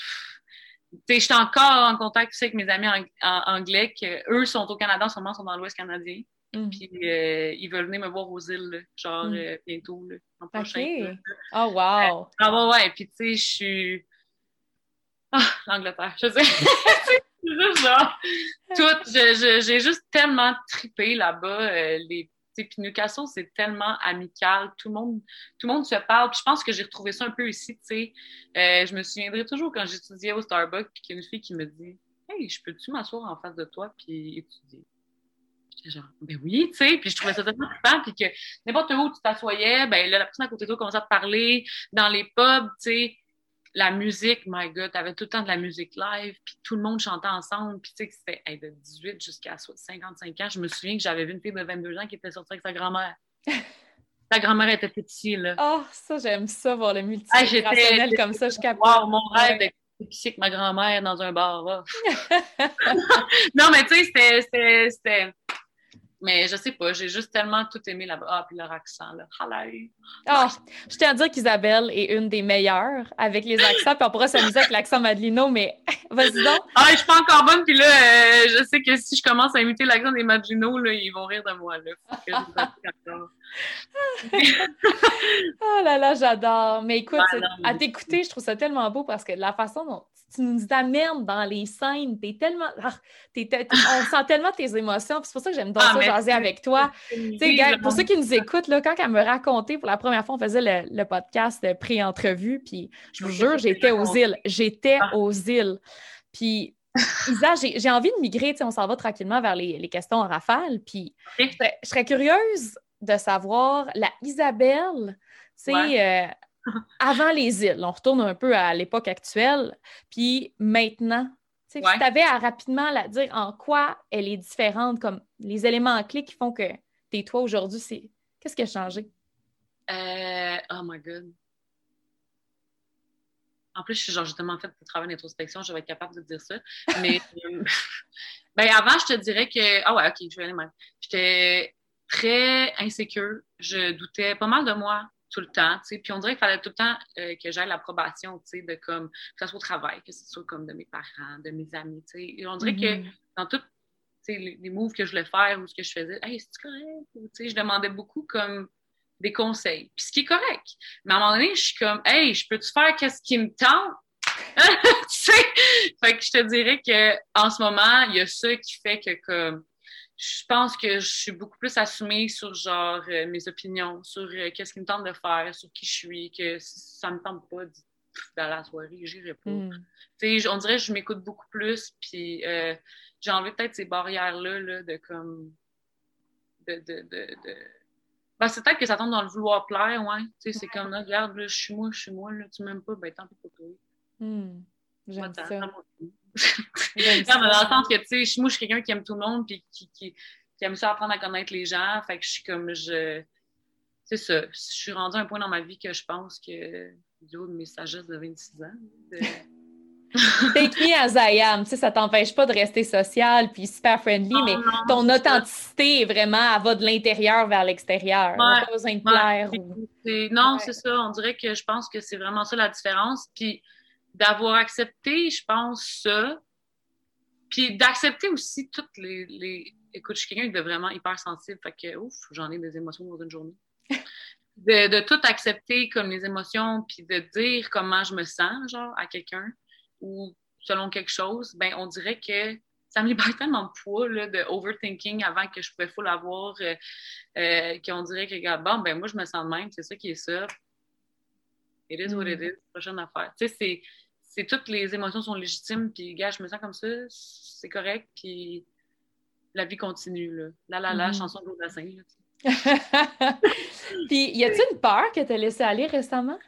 Tu sais, j'étais encore en contact aussi avec mes amis ang- anglais, que eux sont au Canada, en ce moment, sont dans l'Ouest canadien. Mm. Puis euh, ils veulent venir me voir aux îles, là, genre Mm. euh, bientôt, là, l'an OK. prochain. là. Oh, wow. Ah ouais, ouais. Puis tu sais, je suis. Ah, l'Angleterre, je sais. C'est juste genre. Tout. J'ai juste tellement tripé là-bas. euh, les... tu sais, Puis Newcastle, c'est tellement amical. Tout le monde, tout le monde se parle. Puis je pense que j'ai retrouvé ça un peu ici. Tu sais. Euh, je me souviendrai toujours quand j'étudiais au Starbucks, puis qu'il y a une fille qui me dit Hey, je peux-tu m'asseoir en face de toi puis étudier? J'étais genre, ben oui, tu sais, puis je trouvais ça tellement trippant, puis que n'importe où tu t'assoyais, ben là, la personne à côté de toi commençait à te parler, dans les pubs, tu sais, la musique, my God, t'avais tout le temps de la musique live, puis tout le monde chantait ensemble, puis tu sais, c'était hey, de 18 jusqu'à so- 55 ans. Je me souviens que j'avais vu une fille de 22 ans qui était sortie avec sa grand-mère. sa grand-mère était petite, là. Oh, ça, j'aime ça, voir le Ah, j'étais- multigénérationnel comme ça, je capte. Wow, mon rêve avec ma grand-mère dans un bar. non, mais tu sais, c'était- Mais je sais pas, j'ai juste tellement tout aimé là-bas. Ah, puis leur accent, là. Hello. Ah, je tiens à dire qu'Isabelle est une des meilleures avec les accents, puis on pourra s'amuser avec l'accent Madelino, mais vas-y donc. Ah, je suis pas encore bonne, puis là, euh, je sais que si je commence à imiter l'accent des Maginot, là, ils vont rire de moi, là. Oh là là, j'adore. Mais écoute, non, à t'écouter, je trouve ça tellement beau parce que la façon dont tu nous amènes dans les scènes, t'es tellement. ah, t'es- t'es- on sent tellement tes émotions, puis c'est pour ça que j'aime donc Ah, ça jaser avec toi. Gars, pour ceux qui nous écoutent, là, quand elle me racontait pour la première fois, on faisait le, le podcast pré-entrevue, puis je vous jure, j'étais aux îles. J'étais Ah. aux îles. Puis, Isa, j'ai j'ai envie de migrer, on s'en va tranquillement vers les, les questions en rafale, puis je serais curieuse de savoir la Isabelle, tu sais, Ouais. euh, avant les îles. On retourne un peu à l'époque actuelle, puis maintenant. Tu Ouais. Si tu avais à rapidement la dire en quoi elle est différente, comme les éléments clés qui font que t'es toi aujourd'hui, c'est qu'est-ce qui a changé? Euh, oh my God. En plus, je suis genre, j'ai tellement fait de travail d'introspection, je vais être capable de dire ça. Mais euh, ben, avant, je te dirais que. Ah ouais, ok, je vais aller même. J'étais très insécure. Je doutais pas mal de moi tout le temps. tu sais. Puis on dirait qu'il fallait tout le temps euh, que j'aille l'approbation, tu sais, de comme, que ce soit au travail, que ce soit comme de mes parents, de mes amis. tu sais. Et on dirait que Mhm. dans tous les, les moves que je voulais faire ou ce que je faisais, hey, c'est correct? Ou, tu sais, je demandais beaucoup comme des conseils. Puis ce qui est correct. Mais à un moment donné, je suis comme, hey, je peux-tu faire qu'est-ce qui me tente? tu sais? Fait que je te dirais que en ce moment, il y a ça qui fait que comme je pense que je suis beaucoup plus assumée sur genre euh, mes opinions, sur euh, qu'est-ce qui me tente de faire, sur qui je suis, que si ça me tente pas d- d'aller à la soirée, j'irai pas. Tu sais, on dirait que je m'écoute beaucoup plus, puis euh, j'ai enlevé peut-être ces barrières-là, là, de comme. de. de, de, de... Ben, c'est peut-être que ça tombe dans le vouloir plaire, ouais. Tu sais, c'est comme, là, regarde, là, je suis moi, je suis moi, là, tu m'aimes pas, ben tant pis pour toi. Mhm. J'aime ça. T'en- t'en- J'aime Non, ça. mais dans le sens que, tu sais, moi, je suis quelqu'un qui aime tout le monde, puis qui, qui, qui aime ça apprendre à connaître les gens. Fait que je suis comme, je. C'est ça. Je suis rendue à un point dans ma vie que je pense que, du haut de mes sagesses de 26 ans, de- Take me as I am. Tu sais, ça t'empêche pas de rester social puis super friendly, mais Non, ton ça. authenticité est vraiment, elle va de l'intérieur vers l'extérieur. Ouais, pas besoin de ouais. plaire. ou- Non, Ouais. c'est ça. On dirait que je pense que c'est vraiment ça la différence. Puis d'avoir accepté, je pense, ça. Puis d'accepter aussi toutes les, les... Écoute, je suis quelqu'un de vraiment hyper sensible. Fait que, ouf, j'en ai des émotions dans une journée. De, de tout accepter comme les émotions, puis de dire comment je me sens, genre, à quelqu'un, ou selon quelque chose, ben on dirait que ça me libère tellement de poids, là, de overthinking avant que je pouvais full avoir, euh, euh, qu'on dirait que, regarde, bon, ben moi, je me sens de même, c'est ça qui est ça. It is what it Mm. is, prochaine affaire. Tu sais, c'est, c'est toutes les émotions sont légitimes, puis, gars, je me sens comme ça, c'est correct, puis la vie continue, là. La la la, Mhm. chanson de Claude Dassin, là, tu sais. Puis, y a-t-il une peur que t'as laissé aller récemment?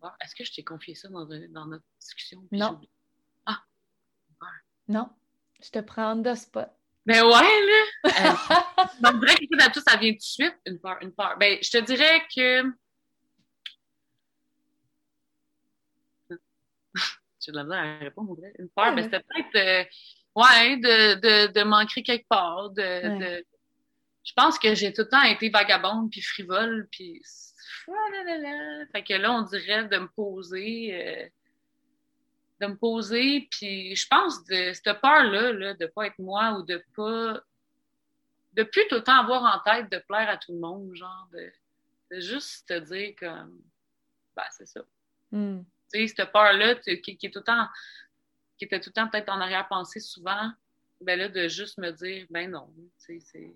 Ah, Est-ce que je t'ai confié ça dans, dans notre discussion? Non. oublié? Non. Je te prends de spot. Ben ouais, là! Euh, ben, dirait que tout, ça vient tout de suite, une peur, une peur. Ben, je te dirais que... J'ai de la misère à répondre, on dirait. Une peur, Ouais, ouais. c'était peut-être... euh, ouais, de, de, de manquer quelque part, de... Ouais. de- Je pense que j'ai tout le temps été vagabonde, puis frivole, puis... Fait que là, on dirait de me poser... euh, de me poser, puis je pense de cette peur-là, là, de pas être moi ou de pas de plus tout le temps avoir en tête de plaire à tout le monde, genre de, de juste te dire comme, ben, c'est ça. Hmm. Tu sais, cette peur-là qui, qui est tout le temps, qui était tout le temps peut-être en arrière-pensée souvent, ben là, de juste me dire, ben non, tu sais, c'est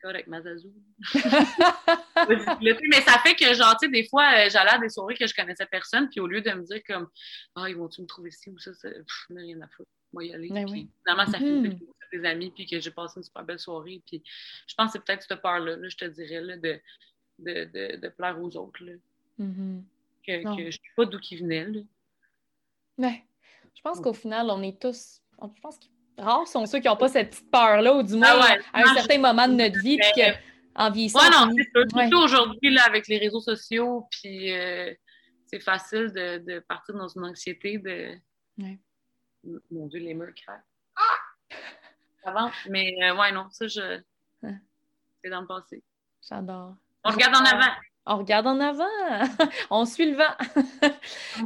correct, Mazazou. mais ça fait que, genre, tu sais, des fois, euh, j'allais à des soirées que je connaissais personne, puis au lieu de me dire comme, ah, ils vont-tu me trouver ci ou ça, ça pff, mais rien à foutre. Moi, y aller. Ben puis oui. finalement, ça Mhm. fait que j'ai des amis, puis que j'ai passé une super belle soirée. Puis je pense que c'est peut-être cette peur-là, là, je te dirais, là, de, de, de, de plaire aux autres, là, Mhm. Que, je sais pas d'où qu'ils venaient, là. Ouais. Je pense qu'au final, on est tous. Je pense que rares sont ceux qui n'ont pas cette petite peur-là, ou du moins Ah ouais. à un certain moment de notre vie, puis Mais- que, en vieillissant. Ouais, non, c'est. Ouais. Surtout aujourd'hui, là, avec les réseaux sociaux, puis euh, c'est facile de, de partir dans une anxiété de. Ouais. Mon Dieu, les murs craquent. Avant, mais euh, ouais, non, ça, je. Ouais. C'est dans le passé. J'adore. On regarde en avant. On regarde en avant. on suit le vent.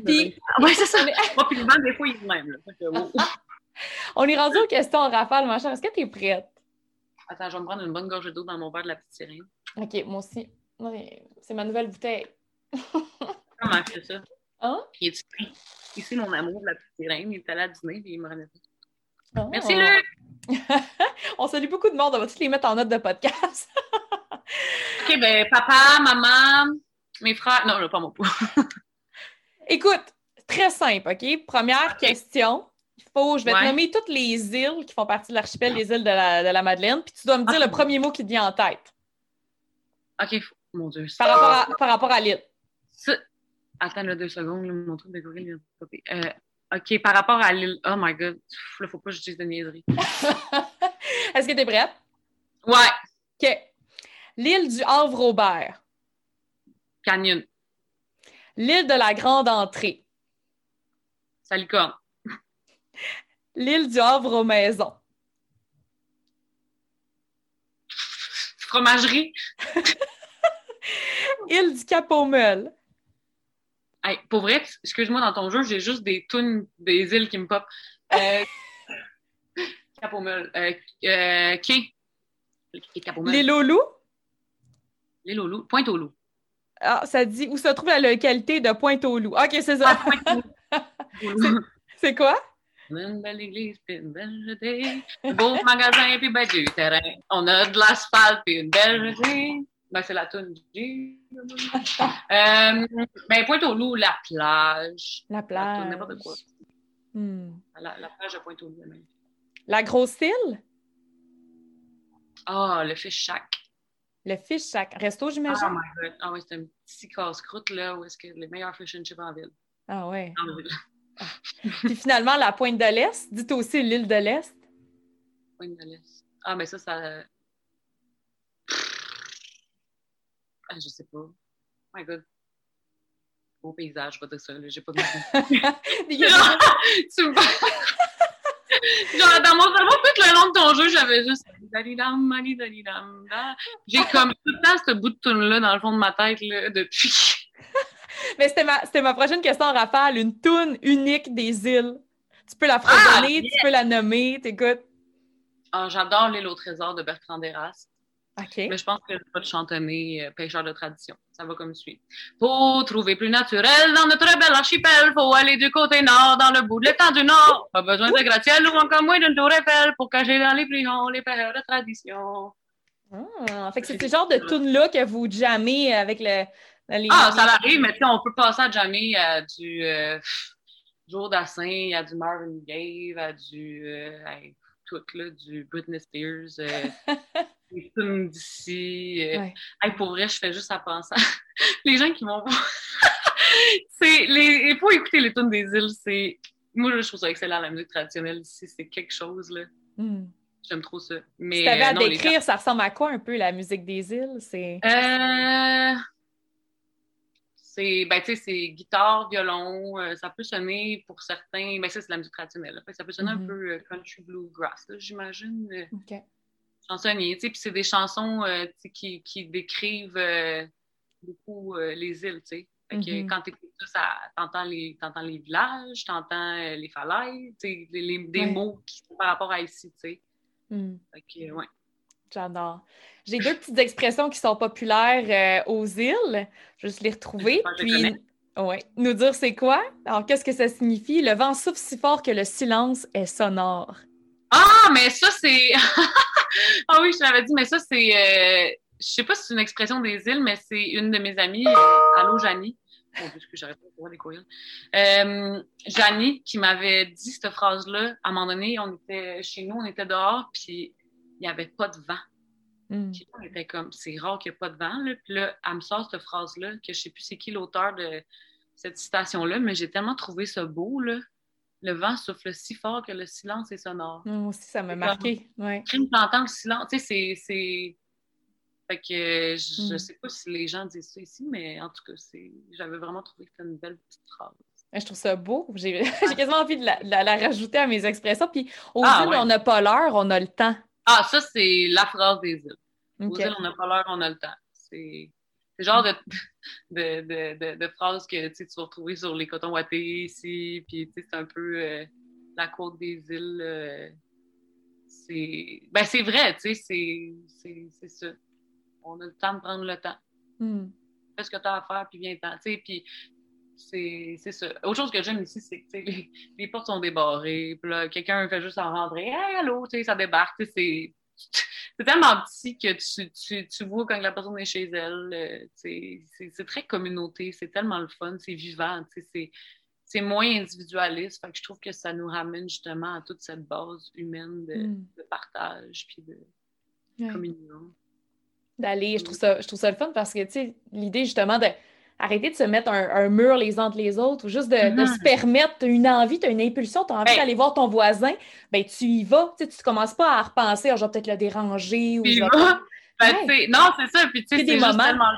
Puis- ouais, c'est ça. Moi, puis le vent, des fois, il est même. On est rendu aux questions en rafale, ma chère. Est-ce que tu es prête? Attends, je vais me prendre une bonne gorgée d'eau dans mon verre de la petite sirène. OK, moi aussi. C'est ma nouvelle bouteille. Comment fait ça? Hein? Il est ici. Ici, mon amour de la petite sirène. Il est allé à dîner et il me remet pas. Oh. Merci, Luc! on salue beaucoup de monde. On va tous les mettre en note de podcast. OK, ben, papa, maman, mes frères. Non, pas mon pot. Écoute, très simple, OK? Première question. Il faut, je vais te nommer toutes les îles qui font partie de l'archipel des îles de la, de la Madeleine, puis tu dois me dire Ah. le premier mot qui te vient en tête OK, mon Dieu. par rapport à, par rapport à l'île. Attends, là, deux secondes, là, mon truc de gorille vient de. Euh, OK, par rapport à l'île. Oh my god, Pff, là, faut pas que je dise de niaiseries. Est-ce que tu es prête? Ouais, OK. L'île du Havre-Aubert. Canyon, L'île de la Grande Entrée. Salicorne, L'île du Havre aux Maisons. Fromagerie. Île du Cap-aux-Meules. Hey, pour vrai, excuse-moi, dans ton jeu, j'ai juste des tunes des îles qui me pop. Euh, Cap. Euh, euh, Cap. L'île aux loups. L'île au loup. Pointe au loup. Ah, ça dit où se trouve la localité de Pointe-aux-Loups. OK, c'est ça. Ah. C'est quoi? Une belle église, puis une belle jetée. Beau magasin, puis ben du terrain. On a de l'asphalte, puis une belle jetée. Ben, c'est la toune du... euh, ben, Pointe-au-Loup, la plage. La La plage. toune, n'importe quoi. Hmm. La, la plage de Pointe-au-Loup. même. La grosse île? Ah, le fish shack. Le fish shack. Resto, Oh j'imagine? my god. Ah oui, c'est un petit casse-croûte, là, où est-ce que les meilleurs fish and chips en ville. Ah ouais. En ville. Puis finalement, la pointe de l'Est. Dites aussi l'île de l'Est. Pointe de l'Est. Ah, mais ça, ça. Ah, je sais pas. Oh my god. Beau paysage, je vais dire ça, là. J'ai pas de Tu me Genre, dans mon cerveau, tout le long de ton jeu, j'avais juste. J'ai comme tout le temps ce bout de tune-là dans le fond de ma tête, là, depuis. Mais c'était ma, ma prochaine question en rafale. Une toune unique des îles. Tu peux la fredonner, Ah, tu peux la nommer, t'écoutes. Ah, j'adore l'île au trésor de Bertrand Deras. Mais je pense que je vais te chantonner euh, Pêcheur de tradition. Ça va comme suit. Pour trouver plus naturel dans notre bel archipel, faut aller du côté nord, dans le bout de l'étang du Nord. Pas besoin de gratte-ciel ou encore moins d'une tour Eiffel pour cacher dans les plus hauts les pêcheurs de tradition. Ah, fait que c'est ce genre de tune-là que vous jammez avec le. les- Ah, ça arrive, mais tu sais, on peut passer à jamais à du euh, Joe Dassin, à du Marvin Gaye, à du euh, hey, tout là, du Britney Spears, euh, des tunes d'ici. euh, Ouais. Hey, pour vrai, je fais juste à penser. à- les gens qui vont voir. c'est les. Il faut écouter les tunes des îles. C'est. Moi, je trouve ça excellent, la musique traditionnelle ici. C'est quelque chose, là. Hmm. J'aime trop ça. Mais, Si t'avais à euh, non, les décrire, ça ressemble à quoi un peu la musique des îles? C'est. Euh, C'est, ben, tu sais, c'est guitare, violon, euh, ça peut sonner pour certains, ben, ça, c'est la musique traditionnelle. là. Fait que ça peut sonner un peu euh, country bluegrass, là, j'imagine. euh, OK. chansonnier, tu sais, puis c'est des chansons qui, qui décrivent beaucoup les îles, tu sais. Fait que Mhm. quand t'écoutes ça, ça t'entends les, t'entends les villages, t'entends les falaises, tu sais, les, les- des Ouais. mots qui sont par rapport à ici, tu sais. Fait que, ouais. J'adore. J'ai deux petites expressions qui sont populaires euh, aux îles. Je vais juste les retrouver. puis, ouais, nous dire c'est quoi? Alors, qu'est-ce que ça signifie? Le vent souffle si fort que le silence est sonore. Ah, mais ça, c'est. ah oui, je l'avais dit, mais ça, c'est. Euh, je sais pas si c'est une expression des îles, mais c'est une de mes amies, euh, Allô, Janie. Que j'arrête pas de voir les courriels. Euh, Janie, qui m'avait dit cette phrase-là, à un moment donné, on était chez nous, on était dehors, puis n'y avait pas de vent. Mm. était comme, c'est rare qu'il n'y ait pas de vent. Là. Puis là, elle me sort cette phrase-là, que je sais plus c'est qui l'auteur de cette citation-là, mais j'ai tellement trouvé ça beau, là. Le vent souffle si fort que le silence est sonore. Moi aussi, ça m'a marqué. Ouais. Crime le silence. Tu sais, c'est. Fait que je, mm. sais pas si les gens disent ça ici, mais en tout cas, j'avais vraiment trouvé que c'était une belle petite phrase. Je trouve ça beau. J'ai quasiment envie de la, rajouter à mes expressions. Puis aux ah, on n'a pas l'heure, on a le temps. Ah, ça, c'est la phrase des îles. Okay. on n'a pas l'heure, on a le temps. C'est le genre de, de, de, de, phrase que tu vas retrouver sur les cotons wattés ici, puis c'est un peu euh, la côte des îles. Euh, c'est ben, c'est vrai, tu sais, c'est ça. On a le temps de prendre le temps. Hmm. Fais ce que tu as à faire, puis viens-t'en. Puis c'est ça. Autre chose que j'aime ici, c'est que les, les, portes sont débarrées, puis là, quelqu'un fait juste en rentrer. Hey, allô, ça débarque. C'est tellement petit que tu, tu, tu, vois quand la personne est chez elle. Euh, c'est très communauté, c'est tellement le fun, c'est vivant, c'est moins individualiste. Fait que je trouve que ça nous ramène justement à toute cette base humaine de, mm. partage puis de communion. D'aller, je trouve ça, je trouve ça le fun parce que, tu sais, l'idée justement de arrêter de se mettre un, mur les uns entre les autres ou juste de, se mm-hmm. permettre une envie, tu as une impulsion, tu as envie d'aller voir ton voisin, ben tu y vas. Tu ne commences pas à repenser, ah, je vais peut-être le déranger. Ou ben, non, c'est ça. Puis tu sais, c'est moments.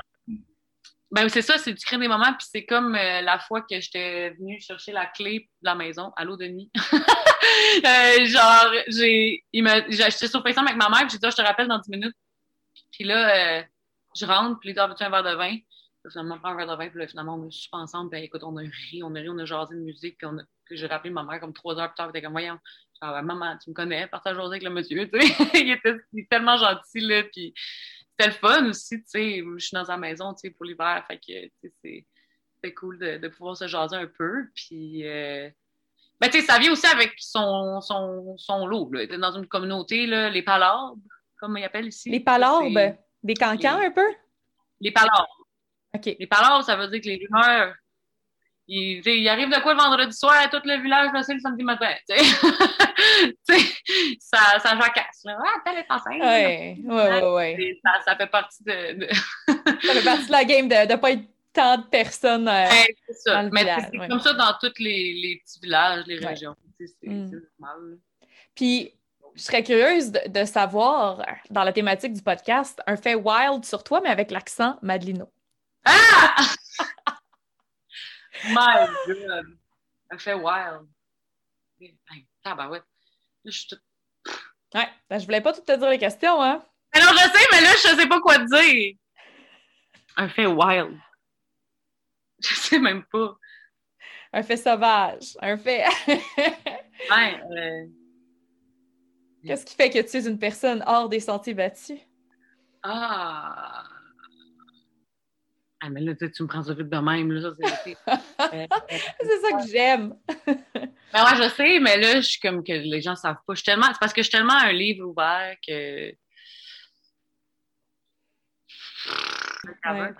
Ben, c'est ça, c'est tu crées des moments, puis c'est comme euh, la fois que j'étais venue chercher la clé de la maison. Allô, Denis? euh, genre, j'ai, j'étais sur FaceTime avec ma mère, puis j'ai dit, ah, je te rappelle dans 10 minutes. Puis là, euh, je rentre, puis il dit, ah, un verre de vin? Finalement, prend un verre de vin, puis finalement, on est super ensemble, puis écoute, on a ri, on a ri, on a jasé de musique, puis, on a... j'ai rappelé ma mère comme trois heures plus tard, puis comme, voyons, genre, maman, tu me connais, partage avec le monsieur, tu sais, il, était, tellement gentil, là, puis c'était le fun aussi, tu sais, je suis dans sa maison, tu sais, pour l'hiver, fait que, tu sais, c'est cool de, de, pouvoir se jaser un peu, puis... Euh... Ben, tu sais, ça vient aussi avec son, son, son lot, là. Il était dans une communauté, là, les palabres, comme il appelle ici. Les palabres? Des cancans, un peu? Les Les paroles, ça veut dire que les rumeurs, il, il, arrive de quoi le vendredi soir à tout le village, c'est le samedi matin. ça, ça jacasse. Là. Ah, telle est enceinte. Oui, oui, oui. Ça, fait partie de. ça fait partie de la game de ne pas être tant de personnes. Euh, c'est ça. Mais c'est comme ça dans tous les, les, petits villages, les régions. C'est mm. normal. Puis, je serais curieuse de, de, savoir, dans la thématique du podcast, un fait wild sur toi, mais avec l'accent Madelino. Ah! My God! Ça fait wild. Ben ouais. je suis toute... Ouais, ben, je voulais pas tout te dire les questions, hein? Alors, je sais, mais là, je sais pas quoi te dire. Un fait wild. Je sais même pas. Un fait sauvage. Un fait. ouais, euh... Qu'est-ce qui fait que tu es une personne hors des sentiers battus? Ah! Ah, mais là, tu me prends ça vite de même. Là, c'est euh, ça que j'aime. ben ouais, je sais, mais là, je suis comme que les gens savent pas. C'est parce que je suis tellement un livre ouvert que. Ouais.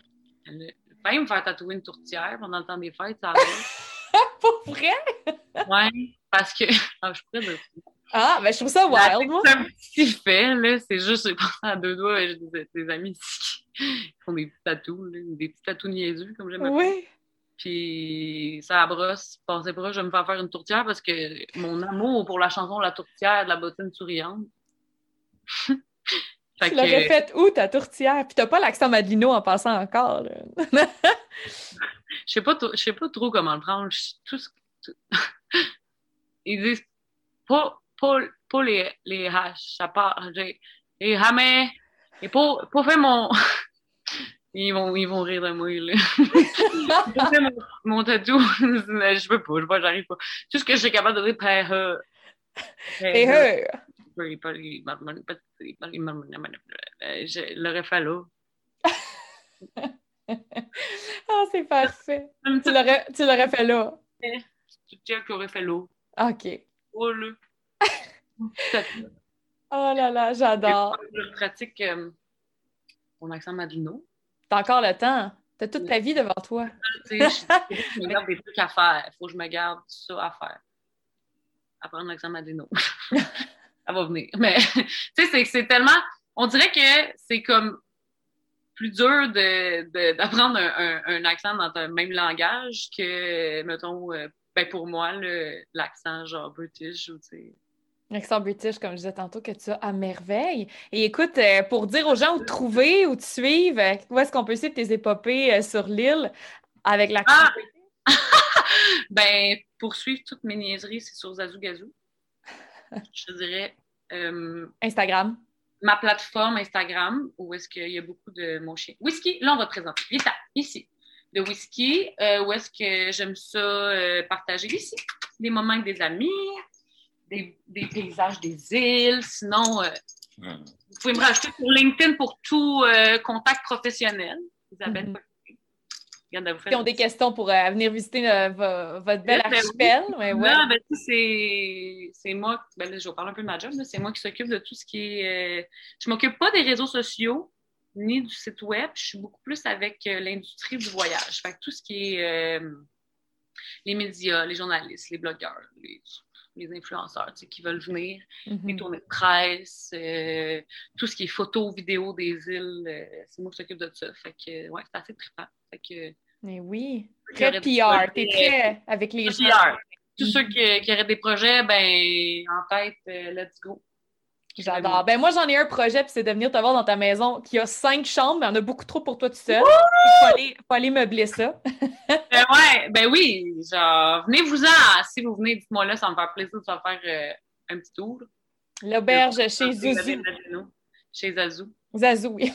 Même me faire tatouer une tourtière pendant le temps des fêtes, ça va. Pour vrai? ouais, parce que. Ah, je pourrais le ah, ben je trouve ça wild, moi. C'est un petit fait, là. C'est juste, j'ai pensé à deux doigts, j'ai des, des, amis ici qui font des petits tatous, des petits tatous niaiseux, comme j'aime Oui. Puis ça brosse, passez pas, je vais me faire faire une tourtière parce que mon amour pour la chanson La tourtière de la bottine souriante. tu l'aurais faite où, ta tourtière? Puis t'as pas l'accent Madelino en passant encore. Je sais pas, sais pas trop comment le prendre. Tout ce... Ils disent pas les, les haches, ça part. Et jamais. Et pour, pour faire mon. Ils vont, ils vont rire de moi, là. mon, mon tatou, je peux pas, je vois, j'arrive pas. Tout ce que je suis capable de dire, père. Père. Je l'aurais fait là. Ah, c'est parfait. tu l'aurais tu l'aurais fait là. Tu aurait fait là. OK. Oh là. Oh là là, j'adore. Je pratique euh, mon accent madino. T'as encore le temps. T'as toute ta vie devant toi. Je, je me garde des trucs à faire. Il faut que je me garde ça à faire. Apprendre l'accent madino. ça va venir. Mais, tu sais, c'est- tellement... On dirait que c'est comme plus dur de- de- d'apprendre un, un- un accent dans un même langage que, mettons, euh, ben pour moi, l'accent genre british ou, tu sais... L'accent british, comme je disais tantôt, que tu as à merveille. Et écoute, euh, pour dire aux gens où te trouver, où te suivre, euh, où est-ce qu'on peut suivre tes épopées euh, sur l'île avec l'accent Ah! Ben, pour suivre toutes mes niaiseries, c'est sur Zazou. Je dirais euh, Instagram? ma plateforme Instagram, où est-ce qu'il y a beaucoup de mon chien. Whisky, là, on va te présenter. Vita, ici. De whisky, euh, où est-ce que j'aime ça euh, partager ici. Des moments avec des amis, des, des paysages des îles. Sinon, euh, vous pouvez me rajouter sur LinkedIn pour tout euh, contact professionnel. Isabelle fait Qui ont des questions pour euh, venir visiter euh, vo- votre bel Ben oui. archipel. Ouais, ouais. Là, ben, tu sais, c'est c'est moi, ben là, je vais parler un peu de ma job, c'est moi qui s'occupe de tout ce qui est. euh, Je m'occupe pas des réseaux sociaux ni du site web, je suis beaucoup plus avec euh, l'industrie du voyage. Fait que tout ce qui est euh, les médias, les journalistes, les blogueurs, les, les influenceurs tu sais, qui veulent venir, les Mhm. tournées de presse, euh, tout ce qui est photos, vidéos des îles, euh, c'est moi qui s'occupe de ça. Fait que, ouais, c'est assez trippant. Fait que, Mais oui. Très PR. T'es très avec les gens. PR. Tous ceux qui, qui auraient des projets, ben, en tête, euh, let's go. J'adore. Ben moi, j'en ai un projet, puis c'est de venir te voir dans ta maison qui a cinq chambres, mais en a beaucoup trop pour toi tout seul. Il faut aller, faut aller meubler ça. Euh, ouais, ben oui, genre, venez-vous-en. Si vous venez, dites-moi là, ça me fait plaisir de faire euh, un petit tour. L'auberge chez Zuzu. Chez Zazou. Zazou, oui.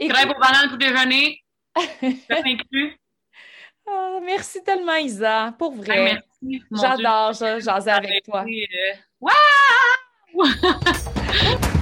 Crêpes aux bananes pour déjeuner. Inclus. ah, merci tellement, Isa. Pour Ah, vrai. merci. Mon Dieu. J'adore jaser avec toi. Euh, Waouh! 哇哈哈